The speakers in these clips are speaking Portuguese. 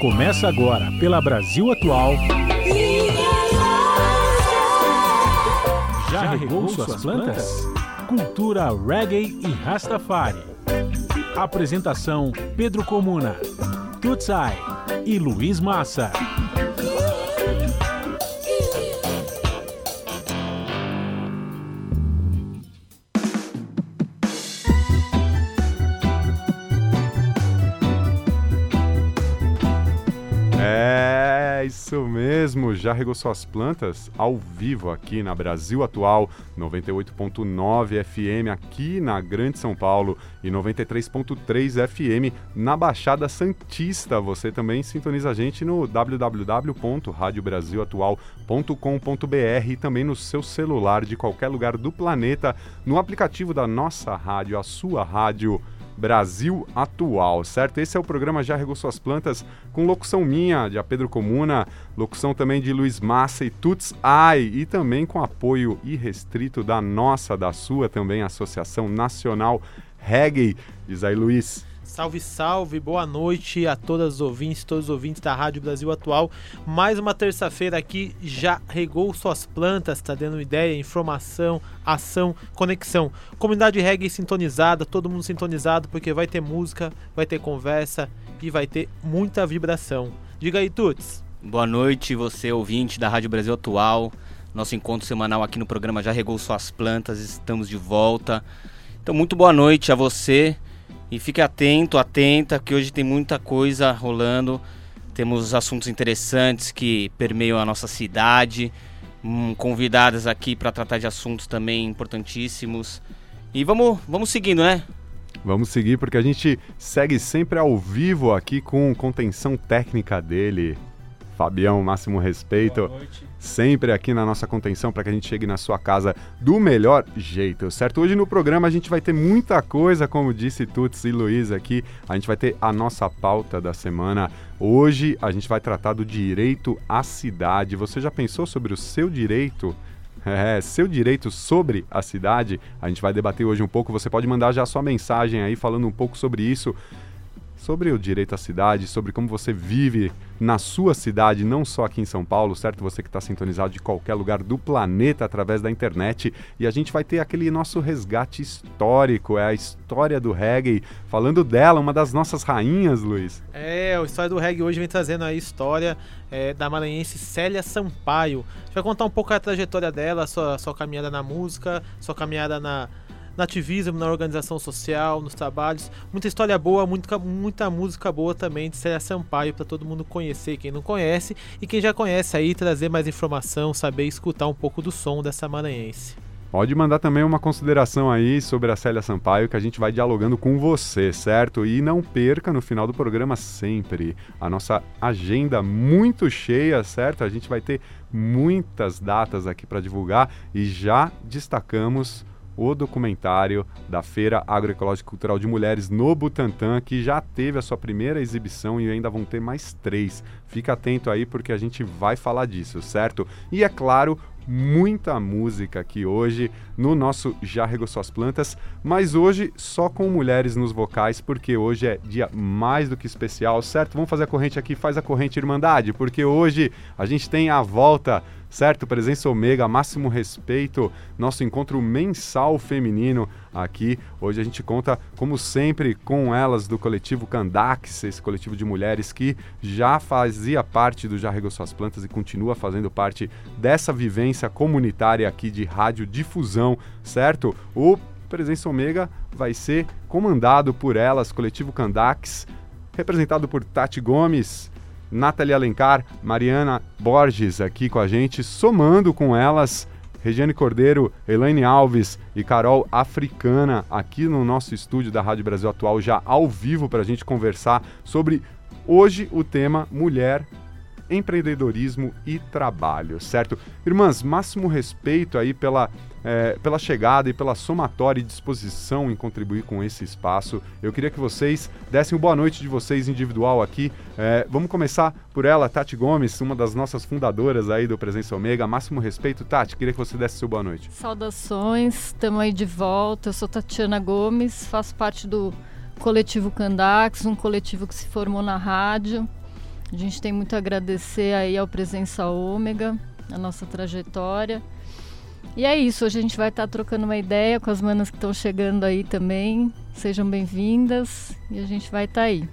Começa agora pela Brasil Atual. Já regou suas plantas? Cultura reggae e Rastafari. Apresentação Pedro Comuna, Tutsai e Luiz Massa. Já regou suas plantas ao vivo aqui na Brasil Atual 98.9 FM aqui na Grande São Paulo e 93.3 FM na Baixada Santista. Você também sintoniza a gente no www.radiobrasilatual.com.br e também no seu celular de qualquer lugar do planeta no aplicativo da nossa rádio, a sua rádio. Brasil Atual, certo? Esse é o programa Já Regou Suas Plantas, com locução minha, de Pedro Comuna, locução também de Luiz Massa e Tuts Ai, e também com apoio irrestrito da nossa, da sua também, Associação Nacional Reggae. Diz aí, Luiz. Salve, salve, boa noite a todas os ouvintes, todos os ouvintes da Rádio Brasil Atual. Mais uma terça-feira aqui, já regou suas plantas, tá dando ideia, informação, ação, conexão. Comunidade reggae sintonizada, todo mundo sintonizado, porque vai ter música, vai ter conversa e vai ter muita vibração. Diga aí, Tuts. Boa noite, você ouvinte da Rádio Brasil Atual. Nosso encontro semanal aqui no programa já regou suas plantas, estamos de volta. Então, muito boa noite a você. E fique atento, atenta, que hoje tem muita coisa rolando. Temos assuntos interessantes que permeiam a nossa cidade. Hum, convidadas aqui para tratar de assuntos também importantíssimos. E vamos, vamos seguindo, né? Vamos seguir porque a gente segue sempre ao vivo aqui com contenção técnica dele. Fabião, máximo respeito. Boa noite. Sempre aqui na nossa contenção para que a gente chegue na sua casa do melhor jeito, certo? Hoje no programa a gente vai ter muita coisa, como disse Tuts e Luiz aqui. A gente vai ter a nossa pauta da semana. Hoje a gente vai tratar do direito à cidade. Você já pensou sobre o seu direito? É, seu direito sobre a cidade. A gente vai debater hoje um pouco. Você pode mandar já sua mensagem aí falando um pouco sobre isso sobre o direito à cidade, sobre como você vive na sua cidade, não só aqui em São Paulo, certo? Você que está sintonizado de qualquer lugar do planeta através da internet. E a gente vai ter aquele nosso resgate histórico, é a história do reggae. Falando dela, uma das nossas rainhas, Luiz. É, a história do reggae hoje vem trazendo a história é, da maranhense Célia Sampaio. A gente vai contar um pouco a trajetória dela, sua, sua caminhada na música, sua caminhada na no ativismo, na organização social, nos trabalhos. Muita história boa, muita, muita música boa também de Célia Sampaio para todo mundo conhecer, quem não conhece e quem já conhece aí trazer mais informação, saber escutar um pouco do som dessa maranhense. Pode mandar também uma consideração aí sobre a Célia Sampaio que a gente vai dialogando com você, certo? E não perca no final do programa sempre a nossa agenda muito cheia, certo? A gente vai ter muitas datas aqui para divulgar e já destacamos o documentário da Feira Agroecológica Cultural de Mulheres no Butantã, que já teve a sua primeira exibição e ainda vão ter mais três. Fica atento aí porque a gente vai falar disso, certo? E é claro, muita música aqui hoje no nosso Já Regou Suas Plantas, mas hoje só com mulheres nos vocais, porque hoje é dia mais do que especial, certo? Vamos fazer a corrente aqui, faz a corrente Irmandade, porque hoje a gente tem a volta certo? Presença Ômega, máximo respeito, nosso encontro mensal feminino aqui. Hoje a gente conta, como sempre, com elas do coletivo Candax, esse coletivo de mulheres que já fazia parte do Já Regou Suas Plantas e continua fazendo parte dessa vivência comunitária aqui de certo? O Presença Ômega vai ser comandado por elas, coletivo Candax, representado por Tati Gomes, Nathalie Alencar, Mariana Borges aqui com a gente, somando com elas Regiane Cordeiro, Elaine Alves e Carol Africana aqui no nosso estúdio da Rádio Brasil Atual, já ao vivo para a gente conversar sobre hoje o tema Mulher, Empreendedorismo e Trabalho, certo? Irmãs, máximo respeito aí pela é, pela chegada e pela somatória e disposição em contribuir com esse espaço. Eu queria que vocês dessem uma boa noite de vocês individual aqui. É, vamos começar por ela, Tati Gomes, uma das nossas fundadoras aí do Presença Omega. Máximo respeito, Tati, queria que você desse seu boa noite. Saudações, estamos aí de volta. Eu sou Tatiana Gomes, faço parte do coletivo Candax, um coletivo que se formou na rádio. A gente tem muito a agradecer aí ao Presença Ômega, a nossa trajetória. E é isso, hoje a gente vai estar tá trocando uma ideia com as manas que estão chegando aí também. Sejam bem-vindas e a gente vai estar tá aí.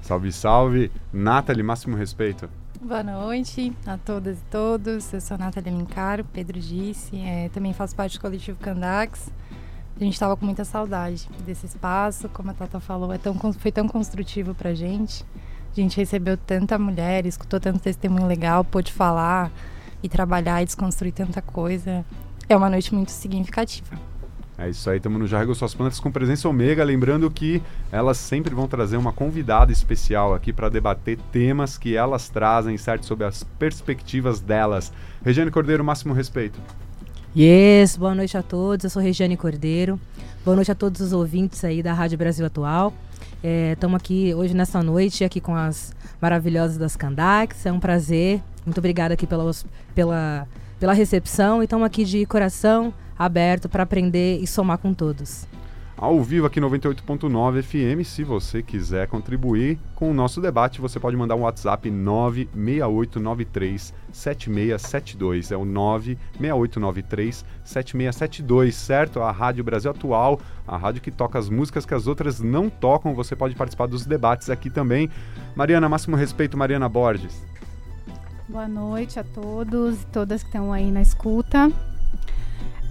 Salve, salve! Nathalie, máximo respeito. Boa noite a todas e todos. Eu sou a Nathalie Lincaro, Pedro disse. É, também faço parte do coletivo Candax. A gente estava com muita saudade desse espaço, como a Tata falou, é tão, foi tão construtivo para a gente. A gente recebeu tanta mulher, escutou tanto testemunho legal, pôde falar e trabalhar e desconstruir tanta coisa. É uma noite muito significativa. É isso aí, estamos no Jargo Suas Plantas com presença Ômega. Lembrando que elas sempre vão trazer uma convidada especial aqui para debater temas que elas trazem, certo? Sobre as perspectivas delas. Regiane Cordeiro, máximo respeito. Yes, boa noite a todos. Eu sou Regiane Cordeiro. Boa noite a todos os ouvintes aí da Rádio Brasil Atual. Estamos é, aqui hoje nessa noite aqui com as maravilhosas das Candax. É um prazer. Muito obrigada aqui pelos, pela, pela recepção. E estamos aqui de coração aberto para aprender e somar com todos. Ao vivo aqui 98.9 FM, se você quiser contribuir com o nosso debate, você pode mandar um WhatsApp 96893 7672. É o 96893 7672, certo? A Rádio Brasil Atual, a rádio que toca as músicas que as outras não tocam. Você pode participar dos debates aqui também. Mariana, máximo respeito, Mariana Borges. Boa noite a todos e todas que estão aí na escuta.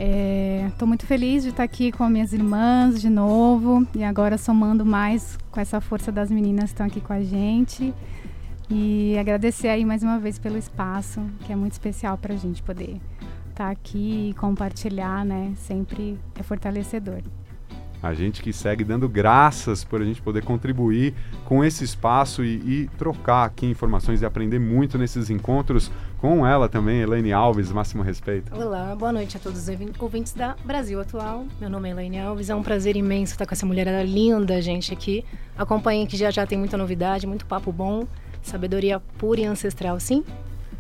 Estou é, muito feliz de estar aqui com minhas irmãs de novo e agora somando mais com essa força das meninas que estão aqui com a gente. E agradecer aí mais uma vez pelo espaço, que é muito especial para a gente poder estar aqui e compartilhar, né? Sempre é fortalecedor a gente que segue dando graças por a gente poder contribuir com esse espaço e, e, trocar aqui informações e aprender muito nesses encontros com ela também, Elaine Alves, máximo respeito. Olá, boa noite a todos os ouvintes da Brasil Atual. Meu nome é Elaine Alves, é um prazer imenso estar com essa mulher linda, gente, aqui. Acompanhem que já já tem muita novidade, muito papo bom, sabedoria pura e ancestral, sim?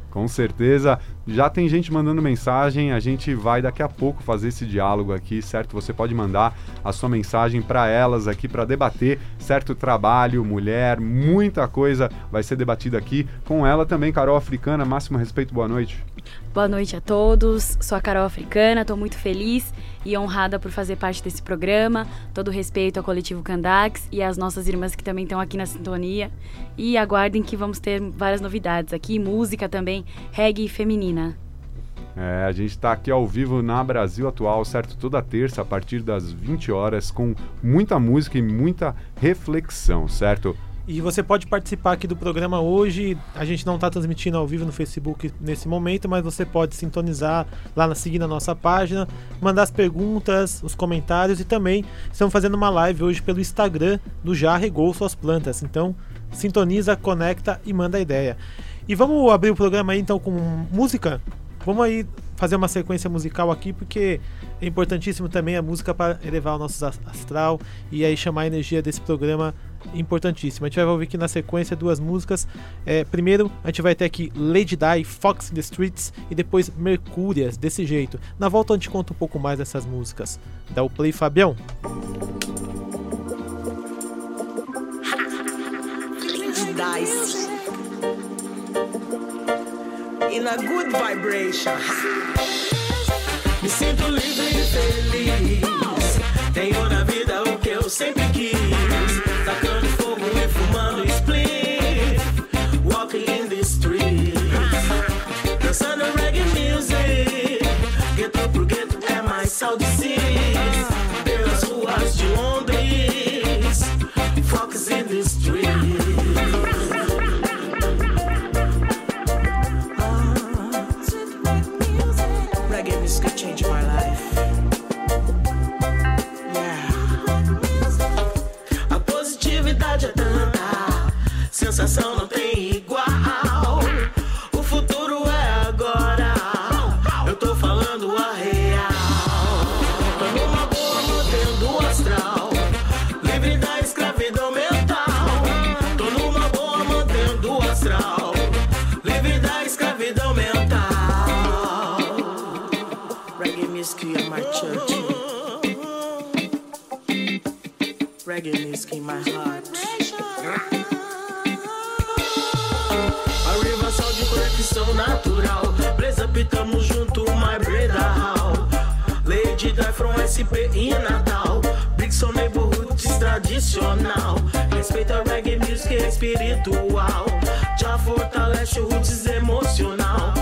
Com certeza. Já tem gente mandando mensagem, a gente vai daqui a pouco fazer esse diálogo aqui, certo? Você pode mandar a sua mensagem para elas aqui para debater, certo? Trabalho, mulher, muita coisa vai ser debatida aqui com ela também, Carol Africana. Máximo respeito, boa noite. Boa noite a todos. Sou a Carol Africana, estou muito feliz e honrada por fazer parte desse programa. Todo respeito ao coletivo Candax e às nossas irmãs que também estão aqui na sintonia. E aguardem que vamos ter várias novidades aqui, música também, reggae feminina. É, a gente está aqui ao vivo na Brasil Atual, certo? Toda terça, a partir das 20 horas, com muita música e muita reflexão, certo? E você pode participar aqui do programa hoje. A gente não está transmitindo ao vivo no Facebook nesse momento, mas você pode sintonizar lá na seguir na nossa página, mandar as perguntas, os comentários e também estamos fazendo uma live hoje pelo Instagram do Já Regou Suas Plantas. Então, sintoniza, conecta e manda a ideia. E vamos abrir o programa aí então com música? Vamos aí fazer uma sequência musical aqui, porque é importantíssimo também a música para elevar o nosso astral e aí chamar a energia desse programa importantíssimo. A gente vai ouvir aqui na sequência duas músicas. É, primeiro, a gente vai ter aqui Lady Di, Fox in the Streets e depois Mercúrias, desse jeito. Na volta a gente conta um pouco mais dessas músicas. Dá o play, Fabião. Dice. In a good vibration. Me sinto livre e feliz. Tenho na vida o que eu sempre quis. Sensação não tem igual. O futuro é agora. Eu tô falando a real. Tô numa boa mantendo o astral. Livre da escravidão mental. Tô numa boa mantendo o astral. Livre da escravidão mental. Reggae music in my church. Reggae music in my heart. ao natural. Blaze up, tamo junto, my breda how. Lady Dry from SP em Natal. Big Soul Neighborhood tradicional. Respeita reggae music espiritual. Já fortalece o roots emocional.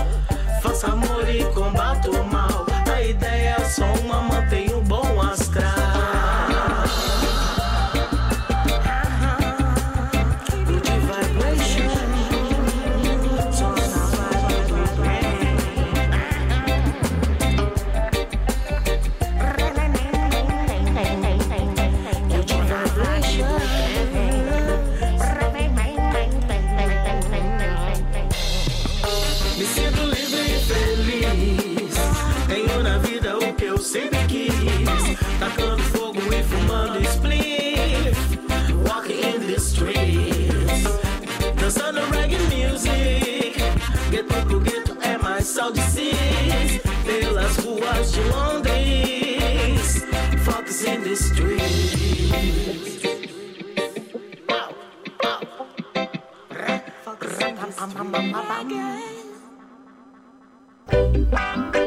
de cis pelas ruas de Londres. Fox in the street.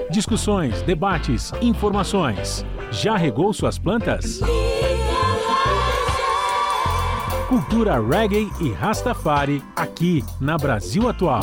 Discussões, debates, informações. Já regou suas plantas? Cultura reggae e Rastafari aqui na Brasil Atual.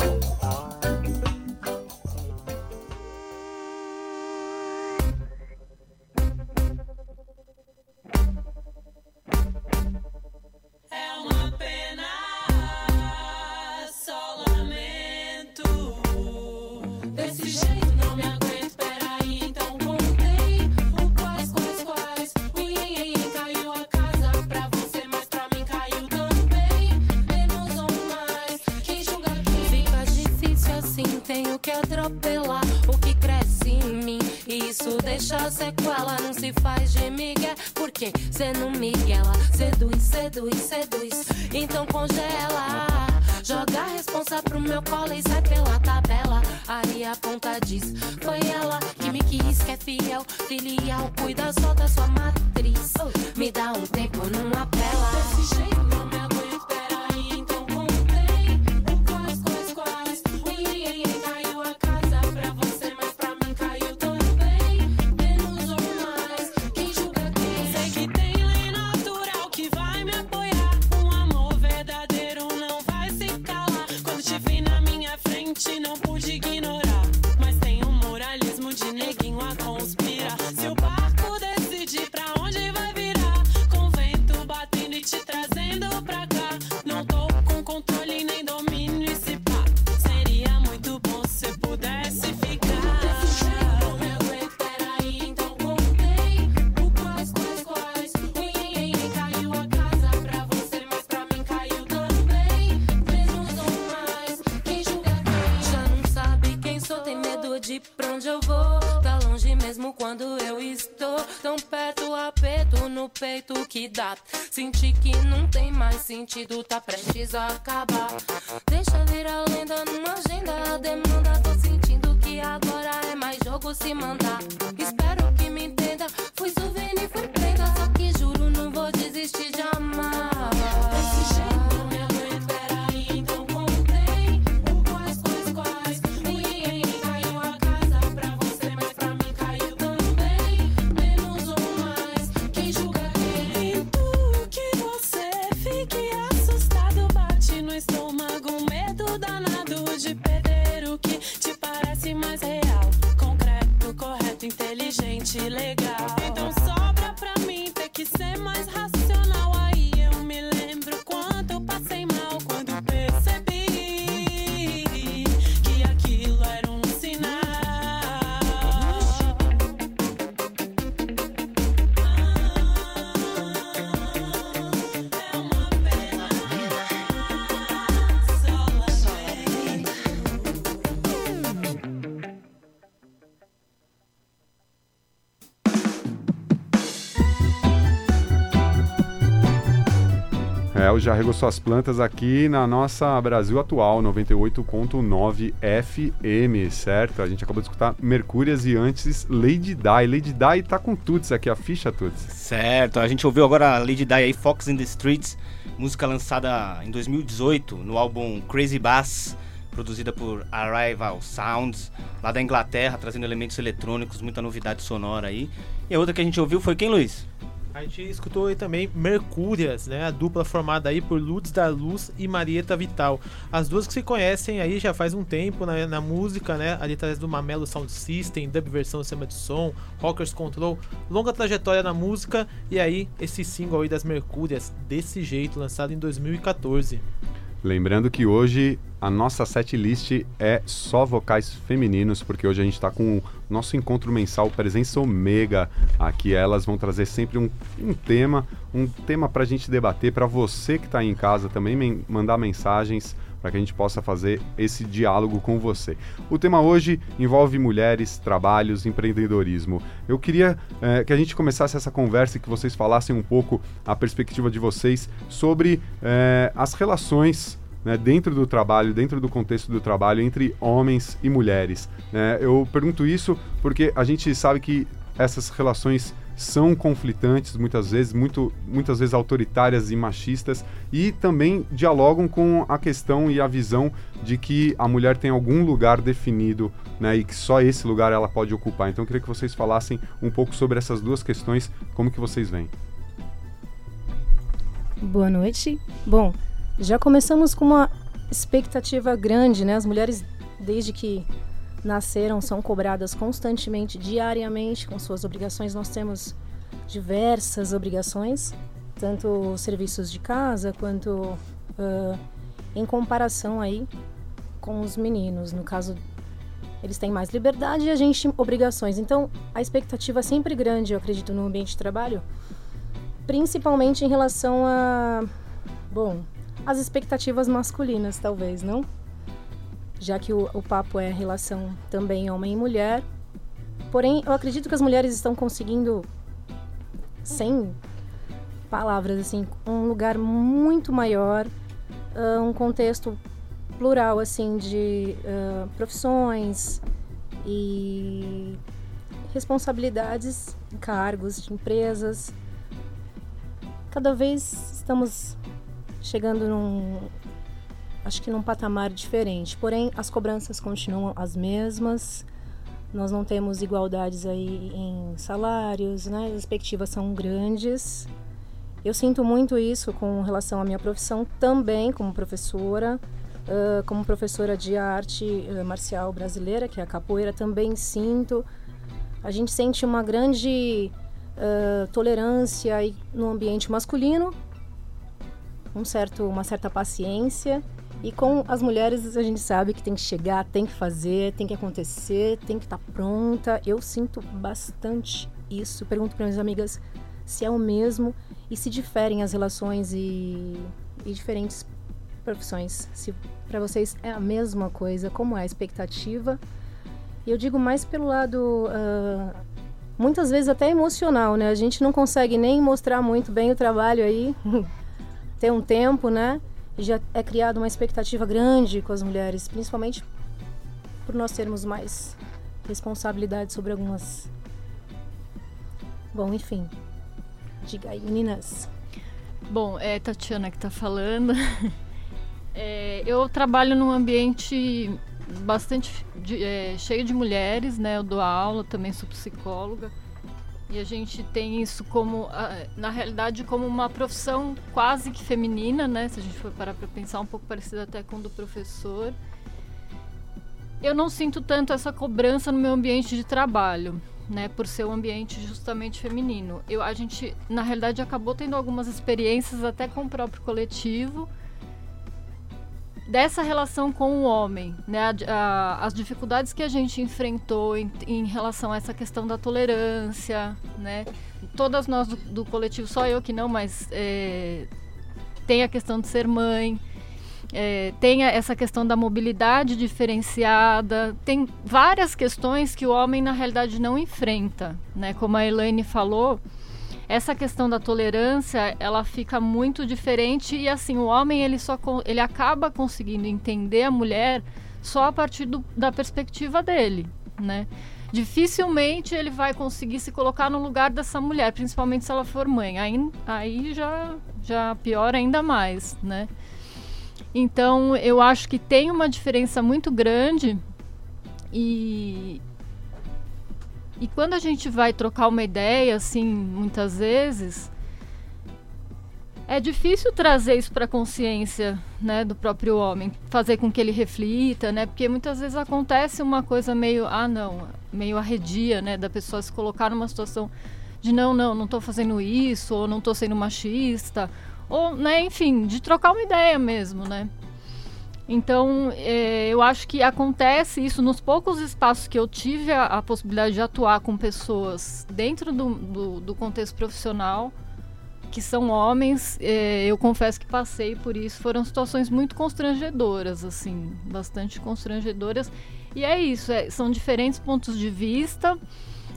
Já Regou Suas Plantas aqui na nossa Brasil Atual, 98.9 FM, certo? A gente acabou de escutar Mercúrias e antes Lady Di. Lady Di tá com Tuts aqui, a ficha Tuts. Certo, a gente ouviu agora a Lady Di aí, Fox in the Streets, música lançada em 2018 no álbum Crazy Bass, produzida por Arrival Sounds, lá da Inglaterra, trazendo elementos eletrônicos, muita novidade sonora aí. E a outra que a gente ouviu foi quem, Luiz? A gente escutou aí também Mercúrias, né? A dupla formada aí por Lutz da Luz e Marieta Vital. As duas que se conhecem aí já faz um tempo na, na música, né? Ali através do Mamelo Sound System, dub versão sistema de som, Rockers Control, longa trajetória na música e aí esse single aí das Mercúrias, desse jeito, lançado em 2014. Lembrando que hoje a nossa set list é só vocais femininos, porque hoje a gente está com o nosso encontro mensal Presença Omega. Aqui elas vão trazer sempre um, um tema, um tema para a gente debater, para você que está em casa também mandar mensagens para que a gente possa fazer esse diálogo com você. O tema hoje envolve mulheres, trabalhos, empreendedorismo. Eu queria eh, que a gente começasse essa conversa e que vocês falassem um pouco a perspectiva de vocês sobre eh, as relações né, dentro do trabalho, dentro do contexto do trabalho entre homens e mulheres. né? eu pergunto isso porque a gente sabe que essas relações são conflitantes muitas vezes, muito, muitas vezes autoritárias e machistas, e também dialogam com a questão e a visão de que a mulher tem algum lugar definido né, e que só esse lugar ela pode ocupar. Então eu queria que vocês falassem um pouco sobre essas duas questões, como que vocês veem. Boa noite. Bom, já começamos com uma expectativa grande, né? As mulheres, desde que nasceram, são cobradas constantemente, diariamente, com suas obrigações. Nós temos diversas obrigações, tanto serviços de casa quanto ah, em comparação aí com os meninos. No caso, eles têm mais liberdade e a gente obrigações. Então, a expectativa é sempre grande, eu acredito, no ambiente de trabalho principalmente em relação a, bom, as expectativas masculinas, talvez, não? Já que o, o papo é relação também homem e mulher. Porém, eu acredito que as mulheres estão conseguindo, sem palavras, assim, um lugar muito maior, ah, um contexto plural, assim, de ah, profissões e responsabilidades, cargos de empresas cada vez estamos chegando num acho que num patamar diferente. Porém, as cobranças continuam as mesmas. Nós não temos igualdades aí em salários, né? As expectativas são grandes. Eu sinto muito isso com relação à minha profissão também como professora, ah, como professora de arte ah, marcial brasileira, que é a capoeira, também sinto. A gente sente uma grande ah, tolerância no ambiente masculino, um certo, uma certa paciência. E com as mulheres a gente sabe que tem que chegar, tem que fazer, tem que acontecer, tem que estar pronta. Eu sinto bastante isso. Pergunto para minhas amigas se é o mesmo e se diferem as relações e, e diferentes profissões. Se para vocês é a mesma coisa, como é a expectativa. E eu digo mais pelo lado ah, muitas vezes até emocional, né? A gente não consegue nem mostrar muito bem o trabalho aí, ter um tempo, né? Já é criada uma expectativa grande com as mulheres, principalmente por nós termos mais responsabilidade sobre algumas. Bom, enfim. Diga aí, meninas. Bom, é Tatiana que está falando. É, eu trabalho num ambiente bastante de- é, cheio de mulheres, né? Eu dou aula, também sou psicóloga. E a gente tem isso como, na realidade, como uma profissão quase que feminina, né? Se a gente for parar para pensar, um pouco parecida até com o do professor. Eu não sinto tanto essa cobrança no meu ambiente de trabalho, né? Por ser um ambiente justamente feminino. Eu, a gente, na realidade, acabou tendo algumas experiências até com o próprio coletivo dessa relação com o homem, né? A- a- as dificuldades que a gente enfrentou em, em relação a essa questão da tolerância, né? Todas nós do, do coletivo, só eu que não, mas é, tem a questão de ser mãe, é, tem essa questão da mobilidade diferenciada, tem várias questões que o homem na realidade não enfrenta, né? Como a Elaine falou, essa questão da tolerância, ela fica muito diferente e assim, o homem ele só ele acaba conseguindo entender a mulher só a partir do- da perspectiva dele, né? Dificilmente ele vai conseguir se colocar no lugar dessa mulher, principalmente se ela for mãe. Aí, aí já já piora ainda mais, né? Então, eu acho que tem uma diferença muito grande e e quando a gente vai trocar uma ideia, assim, muitas vezes, é difícil trazer isso para a consciência, né, do próprio homem, fazer com que ele reflita, né, porque muitas vezes acontece uma coisa meio, ah, não, meio arredia, né, da pessoa se colocar numa situação de não, não, não estou fazendo isso, ou não estou sendo machista, ou, né, enfim, de trocar uma ideia mesmo, né. Então, eh, eu acho que acontece isso nos poucos espaços que eu tive a, a possibilidade de atuar com pessoas dentro do, do, do contexto profissional, que são homens. eh, eu confesso que passei por isso. Foram situações muito constrangedoras, assim, bastante constrangedoras. E é isso, é- são diferentes pontos de vista,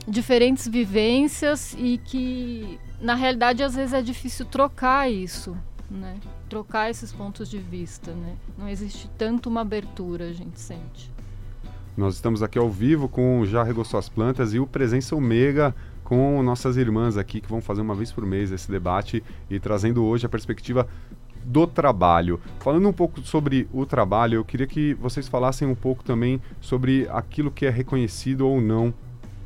diferentes vivências e que, na realidade, às vezes é difícil trocar isso, né? Trocar esses pontos de vista, né? Não existe tanto uma abertura, a gente sente. Nós estamos aqui ao vivo com Já Regou Suas Plantas e o Presença Omega com nossas irmãs aqui que vão fazer uma vez por mês esse debate e trazendo hoje a perspectiva do trabalho. Falando um pouco sobre o trabalho, eu queria que vocês falassem um pouco também sobre aquilo que é reconhecido ou não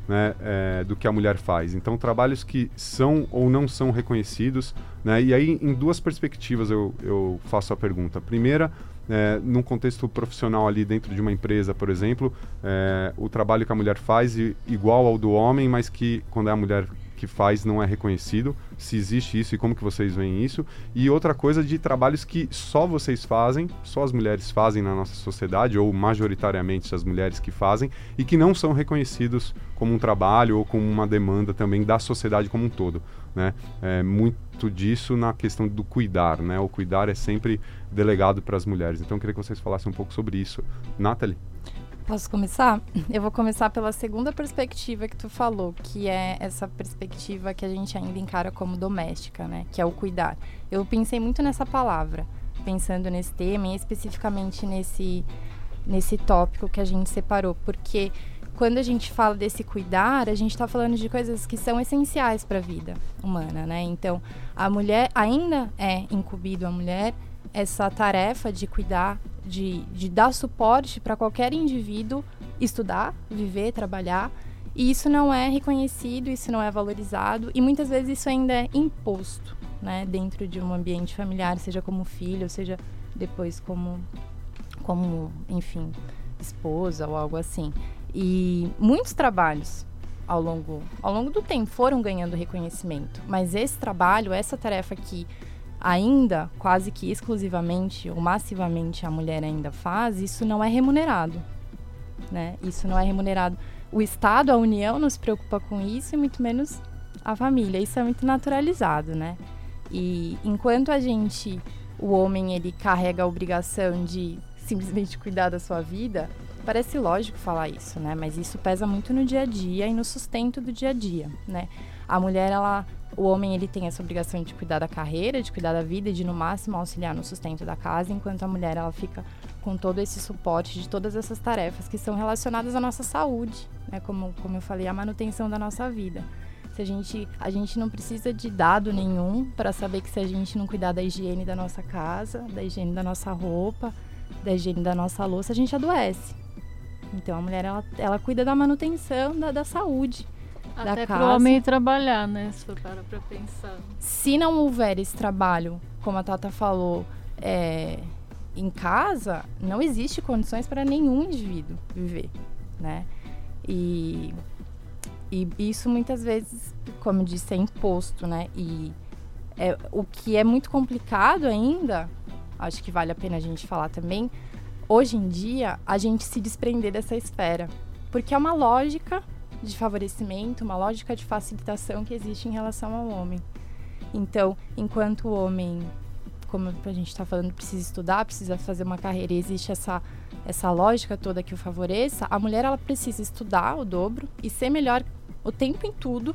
né, é, do que a mulher faz. Então, trabalhos que são ou não são reconhecidos. Né, e aí, em duas perspectivas, eu, eu faço a pergunta. Primeira, é, num contexto profissional ali dentro de uma empresa, por exemplo, é, o trabalho que a mulher faz igual ao do homem, mas que quando é a mulher que faz não é reconhecido, se existe isso e como que vocês veem isso. E outra coisa de trabalhos que só vocês fazem, só as mulheres fazem na nossa sociedade, ou majoritariamente as mulheres que fazem, e que não são reconhecidos como um trabalho ou como uma demanda também da sociedade como um todo. Né? É, muito disso na questão do cuidar, né? O cuidar é sempre delegado para as mulheres. Então eu queria que vocês falassem um pouco sobre isso. Nathalie? Posso começar? Eu vou começar pela segunda perspectiva que tu falou, que é essa perspectiva que a gente ainda encara como doméstica, né? Que é o cuidar. Eu pensei muito nessa palavra, pensando nesse tema e especificamente nesse, nesse tópico que a gente separou, porque quando a gente fala desse cuidar, a gente está falando de coisas que são essenciais para a vida humana, né? Então, a mulher ainda é incumbido a mulher essa tarefa de cuidar, de, de dar suporte para qualquer indivíduo estudar, viver, trabalhar. E isso não é reconhecido, isso não é valorizado e muitas vezes isso ainda é imposto, né, dentro de um ambiente familiar, seja como filho, seja depois como, como, enfim, esposa ou algo assim. E muitos trabalhos ao longo, ao longo do tempo foram ganhando reconhecimento, mas esse trabalho, essa tarefa que ainda quase que exclusivamente ou massivamente a mulher ainda faz, isso não é remunerado, né? Isso não é remunerado. O Estado, a União não se preocupa com isso e muito menos a família. Isso é muito naturalizado, né? E enquanto a gente, o homem, ele carrega a obrigação de simplesmente cuidar da sua vida, parece lógico falar isso, né? Mas isso pesa muito no dia a dia e no sustento do dia a dia, né? A mulher, ela, o homem, ele tem essa obrigação de cuidar da carreira, de cuidar da vida e de no máximo auxiliar no sustento da casa, enquanto a mulher ela fica com todo esse suporte de todas essas tarefas que são relacionadas à nossa saúde, né? Como, como eu falei, a manutenção da nossa vida. Se a gente, a gente não precisa de dado nenhum para saber que se a gente não cuidar da higiene da nossa casa, da higiene da nossa roupa, da higiene da nossa louça, a gente adoece. Então a mulher ela, ela cuida da manutenção da, da saúde da Até casa. pro homem trabalhar, né? Se for para pra pensar. Se não houver esse trabalho, como a Tata falou, é, em casa, não existe condições para nenhum indivíduo viver, né? E, e isso muitas vezes, como eu disse, é imposto, né? E é, o que é muito complicado ainda, acho que vale a pena a gente falar também, hoje em dia, a gente se desprender dessa esfera. Porque é uma lógica de favorecimento, uma lógica de facilitação que existe em relação ao homem. Então, enquanto o homem, como a gente está falando, precisa estudar, precisa fazer uma carreira, e existe essa, essa lógica toda que o favoreça, a mulher ela precisa estudar o dobro e ser melhor o tempo em tudo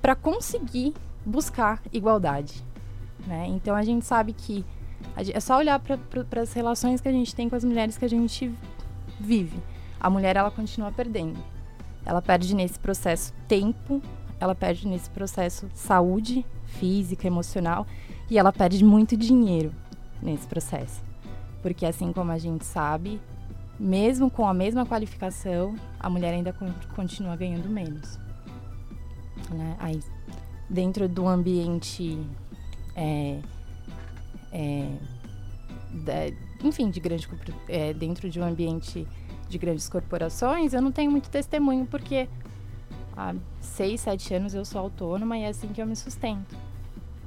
para conseguir buscar igualdade. Né? Então a gente sabe que é só olhar para as relações que a gente tem com as mulheres que a gente vive. A mulher ela continua perdendo. Ela perde nesse processo tempo, ela perde nesse processo saúde física, emocional e ela perde muito dinheiro nesse processo. Porque assim como a gente sabe, mesmo com a mesma qualificação, a mulher ainda con- continua ganhando menos. Né? Aí, dentro do ambiente, é, é, enfim, de grande, é, dentro de um ambiente de grandes corporações, eu não tenho muito testemunho porque há seis, sete anos eu sou autônoma e é assim que eu me sustento.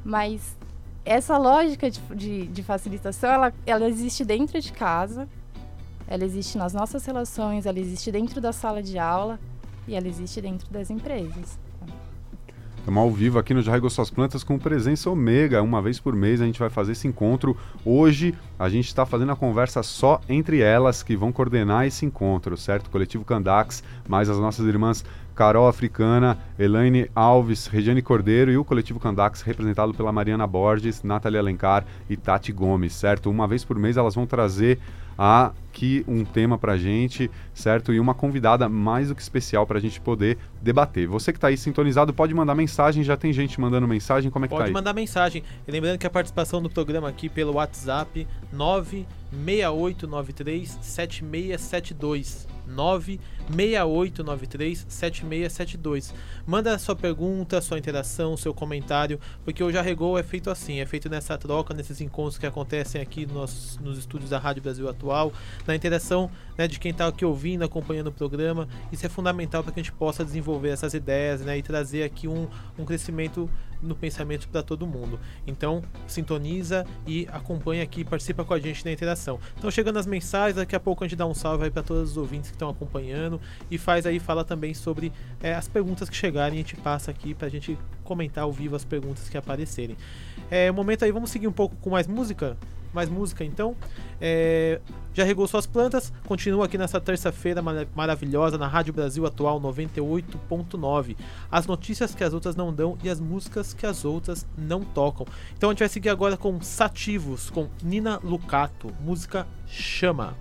Mas essa lógica de, de, de facilitação, ela, ela existe dentro de casa, ela existe nas nossas relações, ela existe dentro da sala de aula e ela existe dentro das empresas. Estamos ao vivo aqui no Já Regou Suas Plantas com presença Ômega. Uma vez por mês a gente vai fazer esse encontro. Hoje a gente está fazendo a conversa só entre elas que vão coordenar esse encontro, certo? Coletivo Candax, mais as nossas irmãs Carol Africana, Elaine Alves, Regiane Cordeiro e o Coletivo Candax, representado pela Mariana Borges, Nathalie Alencar e Tati Gomes, certo? Uma vez por mês elas vão trazer aqui um tema pra gente, certo? E uma convidada mais do que especial pra gente poder debater. Você que tá aí sintonizado pode mandar mensagem, já tem gente mandando mensagem, como é que tá Pode aí? mandar mensagem. E lembrando que a participação do programa aqui pelo WhatsApp 96893 7672. 96893 7672. Manda a sua pergunta, sua interação, seu comentário, porque o Já Regou é feito assim, é feito nessa troca, nesses encontros que acontecem aqui nos, nos estúdios da Rádio Brasil Atual, na interação né, de quem está aqui ouvindo, acompanhando o programa. Isso é fundamental para que a gente possa desenvolver essas ideias né, e trazer aqui um, um crescimento no pensamento para todo mundo. Então, sintoniza e acompanha aqui, participa com a gente na interação. Então, chegando as mensagens, daqui a pouco a gente dá um salve aí para todos os ouvintes que estão acompanhando e faz aí, fala também sobre eh, as perguntas que chegarem, a gente passa aqui para a gente comentar ao vivo as perguntas que aparecerem. É, momento aí, vamos seguir um pouco com mais música? Mais música então. É, já regou suas plantas, continua aqui nessa terça-feira mara- maravilhosa na Rádio Brasil Atual 98.9. As notícias que as outras não dão e as músicas que as outras não tocam. Então a gente vai seguir agora com Sativos, com Nina Lucato, música Chama.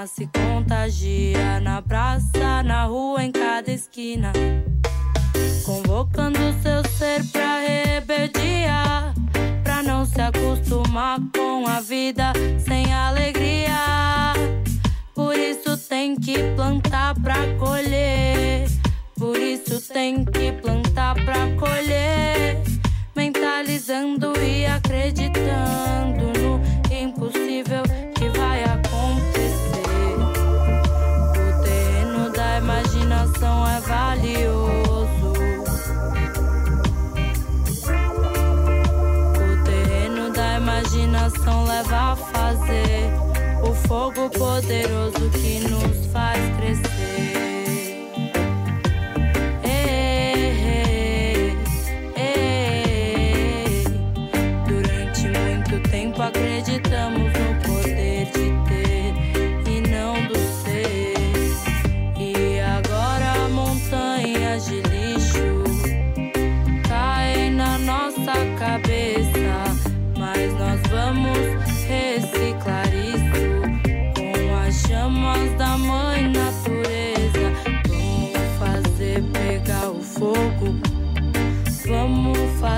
Energia que nasce e contagia na praça, na rua, em cada esquina. Convocando seu ser pra rebeldia, pra não se acostumar com a vida sem alegria. Por isso tem que plantar pra colher. Por isso tem que plantar pra colher. Mentalizando e acreditando no valioso. O terreno da imaginação leva a fazer o fogo poderoso que nos faz crescer.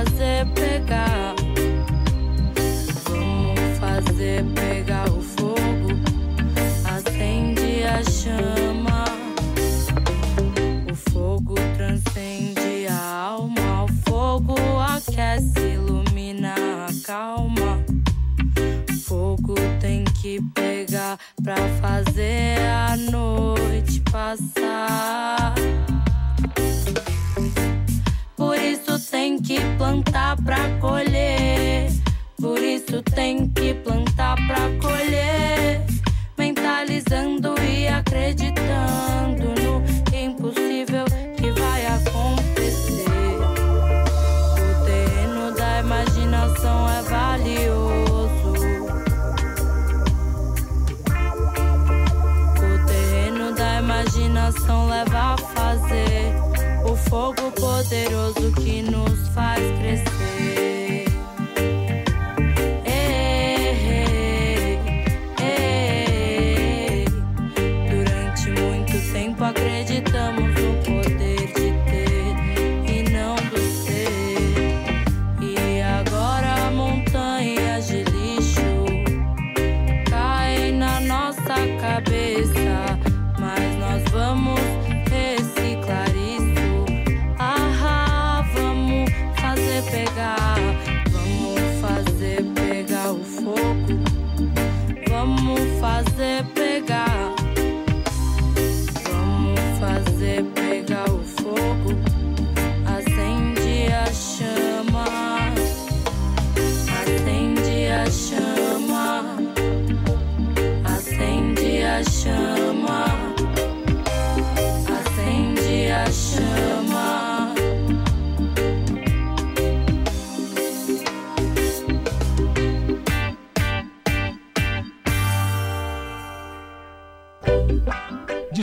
Fazer pegar. Vamos fazer pegar o fogo, acende a chama. O fogo transcende a alma, o fogo aquece, ilumina, acalma. Fogo tem que pegar pra fazer a noite passar. Por isso tem que plantar pra colher. Por isso tem que plantar pra colher. Mentalizando e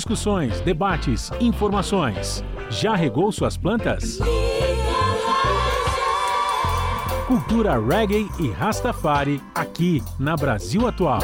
discussões, debates, informações. Já regou suas plantas? Cultura reggae e Rastafari aqui na Brasil Atual.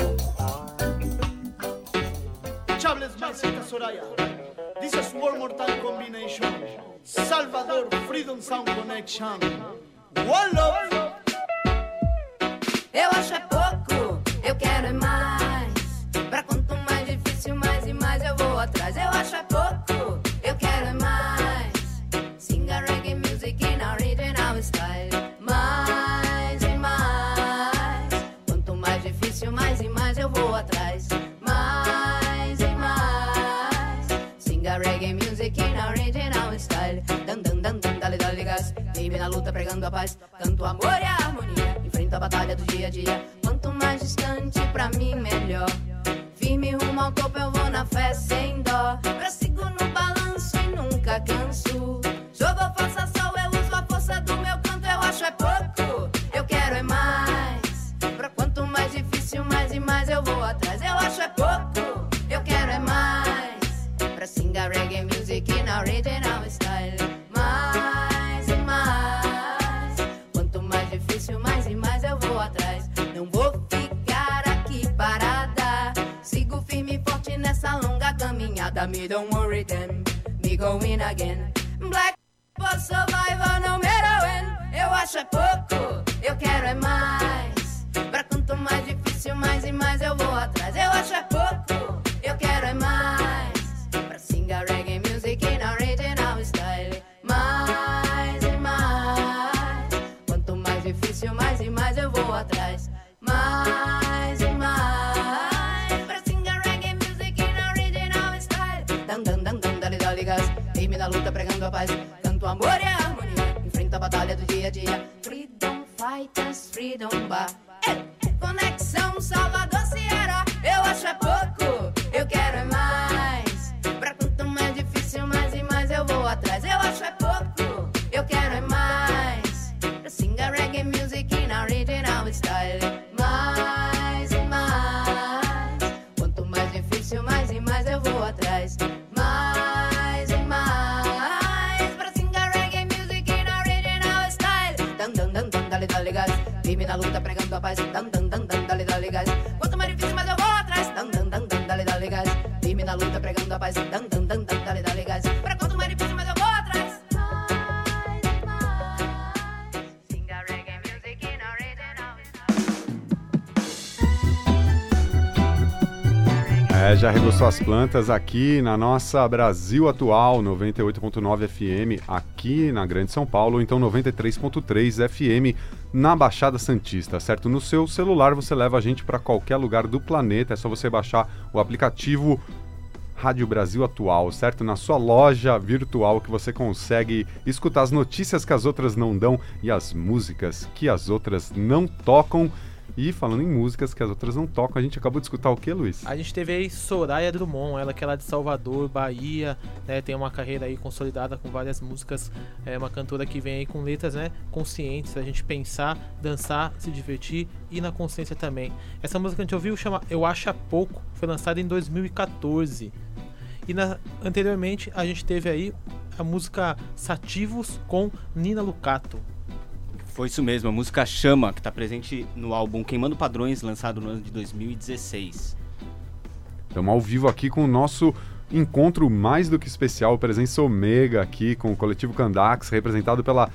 já regou suas plantas aqui na nossa Brasil Atual, 98.9 FM aqui na Grande São Paulo, ou então 93.3 FM na Baixada Santista, certo? No seu celular você leva a gente para qualquer lugar do planeta, é só você baixar o aplicativo Rádio Brasil Atual, certo? Na sua loja virtual que você consegue escutar as notícias que as outras não dão e as músicas que as outras não tocam. E falando em músicas que as outras não tocam, a gente acabou de escutar o que, Luiz? A gente teve aí Soraya Drummond, ela que é lá de Salvador, Bahia, né? Tem uma carreira aí consolidada com várias músicas. É uma cantora que vem aí com letras, né? Conscientes, a gente pensar, dançar, se divertir e na consciência também. Essa música que a gente ouviu chama Eu Acho Pouco, foi lançada em 2014. E na, anteriormente a gente teve aí a música Sativos com Nina Lucato. Foi isso mesmo, a música Chama, que está presente no álbum Queimando Padrões, lançado no ano de 2016. Estamos ao vivo aqui com o nosso encontro mais do que especial, presença Omega aqui com o coletivo Candax, representado pela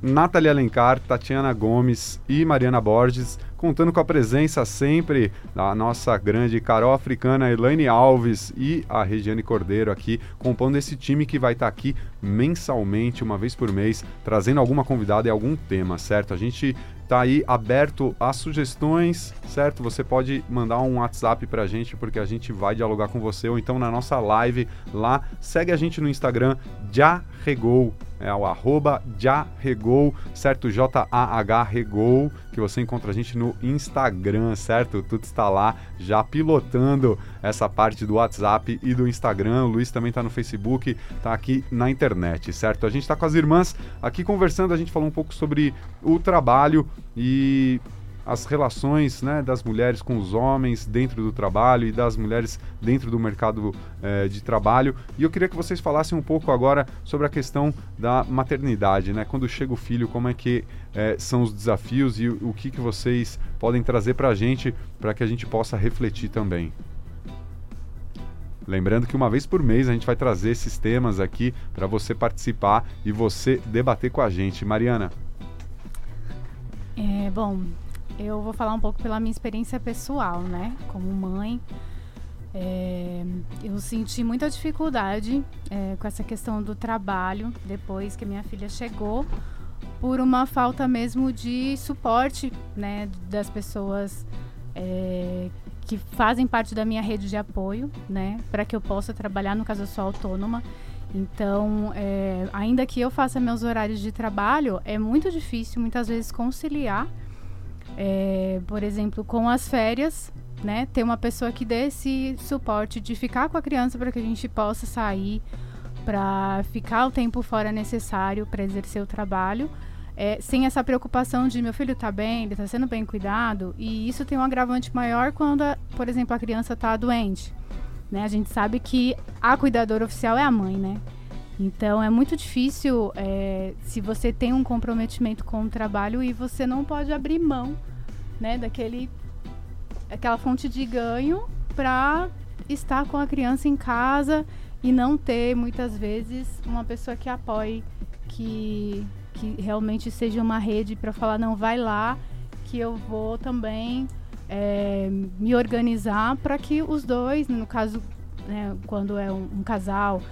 Nathalie Alencar, Tatiana Gomes e Mariana Borges, contando com a presença sempre da nossa grande Carol Africana, Elaine Alves e a Regiane Cordeiro aqui, compondo esse time que vai estar aqui mensalmente, uma vez por mês, trazendo alguma convidada e algum tema, certo? A gente tá aí aberto a sugestões, certo? Você pode mandar um WhatsApp pra gente, porque a gente vai dialogar com você, ou então na nossa live lá. Segue a gente no Instagram, Jarregou, é o arroba Jarregou, certo? J-A-H Regou, que você encontra a gente no Instagram, certo? Tudo está lá, já pilotando essa parte do WhatsApp e do Instagram. O Luiz também tá no Facebook, tá aqui na internet, certo? A gente tá com as irmãs aqui conversando, a gente falou um pouco sobre o trabalho e as relações né, das mulheres com os homens dentro do trabalho e das mulheres dentro do mercado eh, de trabalho. E eu queria que vocês falassem um pouco agora sobre a questão da maternidade, né? Quando chega o filho, como é que eh, são os desafios e o, o que, que vocês podem trazer para a gente para que a gente possa refletir também. Lembrando que uma vez por mês a gente vai trazer esses temas aqui para você participar e você debater com a gente. Mariana. É, bom, eu vou falar um pouco pela minha experiência pessoal, né? Como mãe, é, eu senti muita dificuldade é, com essa questão do trabalho depois que minha filha chegou, por uma falta mesmo de suporte, né? Das pessoas é, que fazem parte da minha rede de apoio, né? Para que eu possa trabalhar, no caso eu sou autônoma. Então, é, ainda que eu faça meus horários de trabalho, é muito difícil muitas vezes conciliar é, por exemplo, com as férias, né? Ter uma pessoa que dê esse suporte de ficar com a criança para que a gente possa sair, para ficar o tempo fora necessário para exercer o trabalho, é, sem essa preocupação de meu filho está bem, ele está sendo bem cuidado. E isso tem um agravante maior quando, a- por exemplo, a criança está doente. Né? A gente sabe que a cuidadora oficial é a mãe, né? Então é muito difícil é, se você tem um comprometimento com o trabalho e você não pode abrir mão, né, daquele fonte de ganho para estar com a criança em casa e não ter muitas vezes uma pessoa que apoie, que que realmente seja uma rede para falar não vai lá que eu vou também é, me organizar para que os dois, no caso, né, quando é um, um casal,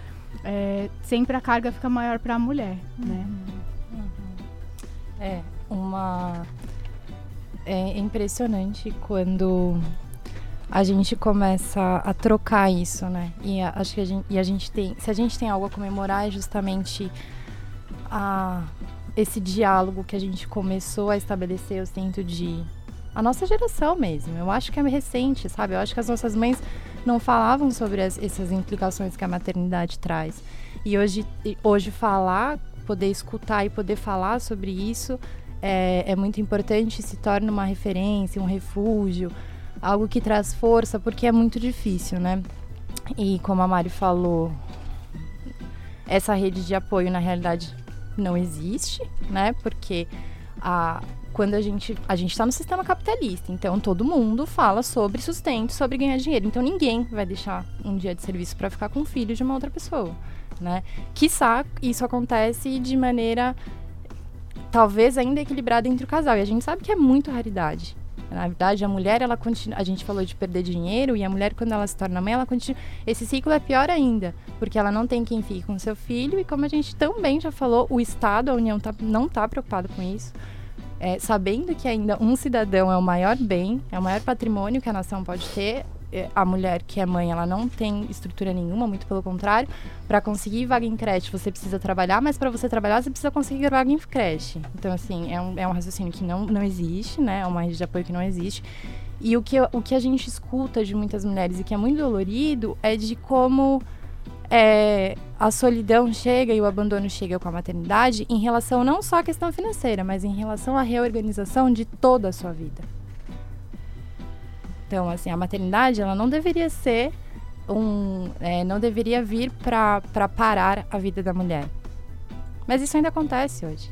é, sempre a carga fica maior para a mulher, né? É, uma. É impressionante quando a gente começa a trocar isso, né? E a- acho que a gente, e a gente tem. Se a gente tem algo a comemorar, é justamente a, esse diálogo que a gente começou a estabelecer, eu sinto, de. A nossa geração mesmo. Eu acho que é recente, sabe? Eu acho que as nossas mães não falavam sobre as- essas implicações que a maternidade traz. E hoje, hoje falar, poder escutar e poder falar sobre isso é, é muito importante, se torna uma referência, um refúgio, algo que traz força, porque é muito difícil, né? E como a Mari falou, essa rede de apoio na realidade não existe, né? Porque a, quando a gente a gente está no sistema capitalista, então todo mundo fala sobre sustento, sobre ganhar dinheiro. Então ninguém vai deixar um dia de serviço para ficar com o filho de uma outra pessoa, né? Quiçá isso acontece de maneira talvez ainda equilibrada entre o casal. E a gente sabe que é muito raridade. Na verdade, a mulher, ela continua. A gente falou de perder dinheiro, e a mulher, quando ela se torna mãe, ela continua. Esse ciclo é pior ainda, porque ela não tem quem fique com seu filho, e como a gente também já falou, o Estado, a União, tá, não está preocupado com isso. É, sabendo que ainda um cidadão é o maior bem, é o maior patrimônio que a nação pode ter, a mulher que é mãe, ela não tem estrutura nenhuma, muito pelo contrário. Para conseguir vaga em creche, você precisa trabalhar, mas para você trabalhar, você precisa conseguir vaga em creche. Então, assim, é um, é um raciocínio que não, não existe, né? É uma rede de apoio que não existe. E o que, o que a gente escuta de muitas mulheres e que é muito dolorido é de como é, a solidão chega e o abandono chega com a maternidade em relação não só à questão financeira, mas em relação à reorganização de toda a sua vida. Então, assim, a maternidade, ela não deveria ser um, é, não deveria vir para parar a vida da mulher. Mas isso ainda acontece hoje.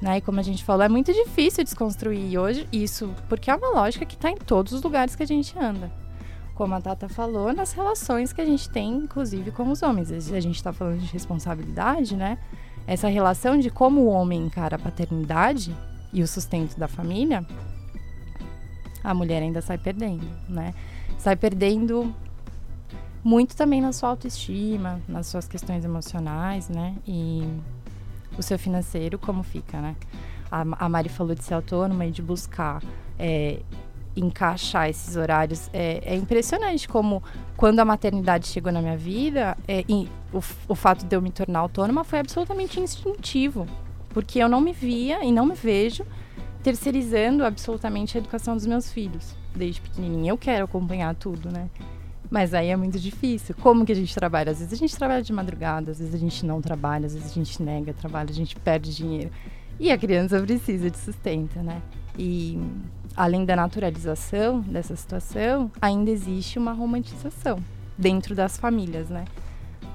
Né? E como a gente falou, é muito difícil desconstruir hoje isso, porque é uma lógica que está em todos os lugares que a gente anda. Como a Tata falou, nas relações que a gente tem, inclusive com os homens. A gente está falando de responsabilidade, né? Essa relação de como o homem encara a paternidade e o sustento da família, a mulher ainda sai perdendo, né? Sai perdendo muito também na sua autoestima, nas suas questões emocionais, né? E o seu financeiro, como fica, né? A, a Mari falou de ser autônoma e de buscar é, encaixar esses horários. É, é, impressionante como, quando a maternidade chegou na minha vida, é, o, o fato de eu me tornar autônoma foi absolutamente instintivo. Porque eu não me via e não me vejo terceirizando absolutamente a educação dos meus filhos. Desde pequenininha. Eu quero acompanhar tudo, né? Mas aí é muito difícil. Como que a gente trabalha? Às vezes a gente trabalha de madrugada, às vezes a gente não trabalha, às vezes a gente nega trabalho, a gente perde dinheiro. E a criança precisa de sustento, né? E além da naturalização dessa situação, ainda existe uma romantização dentro das famílias, né?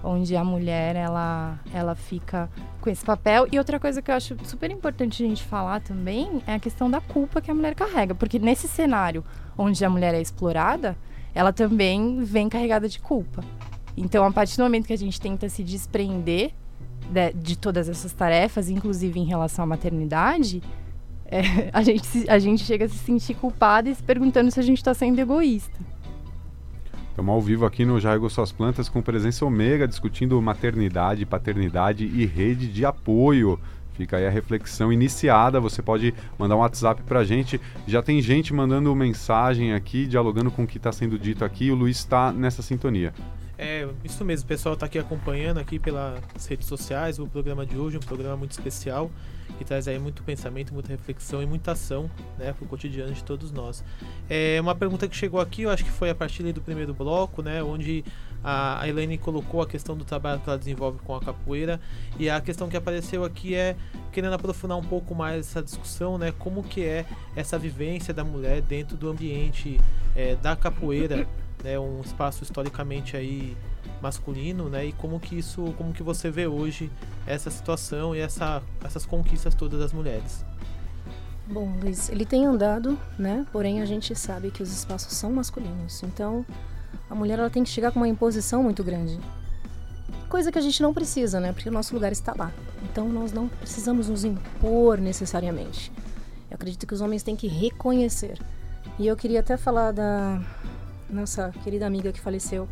Onde a mulher ela, ela fica com esse papel. E outra coisa que eu acho super importante a gente falar também é a questão da culpa que a mulher carrega. Porque nesse cenário onde a mulher é explorada, ela também vem carregada de culpa. Então, a partir do momento que a gente tenta se desprender de, de todas essas tarefas, inclusive em relação à maternidade, é, a, gente a gente chega a se sentir culpada e se perguntando se a gente está sendo egoísta. Estamos ao vivo aqui no Jargo Suas Plantas com presença Ômega, discutindo maternidade, paternidade e rede de apoio. Fica aí a reflexão iniciada. Você pode mandar um WhatsApp pra gente. Já tem gente mandando mensagem aqui, dialogando com o que está sendo dito aqui. O Luiz está nessa sintonia. É, isso mesmo, o pessoal está aqui acompanhando aqui pelas redes sociais o programa de hoje, um programa muito especial que traz aí muito pensamento, muita reflexão e muita ação, né, para o cotidiano de todos nós. É uma pergunta que chegou aqui, eu acho que foi a partir do primeiro bloco, né, onde a Elaine colocou a questão do trabalho que ela desenvolve com a capoeira e a questão que apareceu aqui é querendo aprofundar um pouco mais essa discussão, né, como que é essa vivência da mulher dentro do ambiente é, da capoeira, né, um espaço historicamente aí masculino, né? E como que isso, como que você vê hoje essa situação e essa, essas conquistas todas das mulheres? Bom, Luiz, ele tem andado, né? Porém a gente sabe que os espaços são masculinos. Então, a mulher ela tem que chegar com uma imposição muito grande. Coisa que a gente não precisa, né? Porque o nosso lugar está lá. Então, nós não precisamos nos impor necessariamente. Eu acredito que os homens têm que reconhecer. E eu queria até falar da nossa querida amiga que faleceu,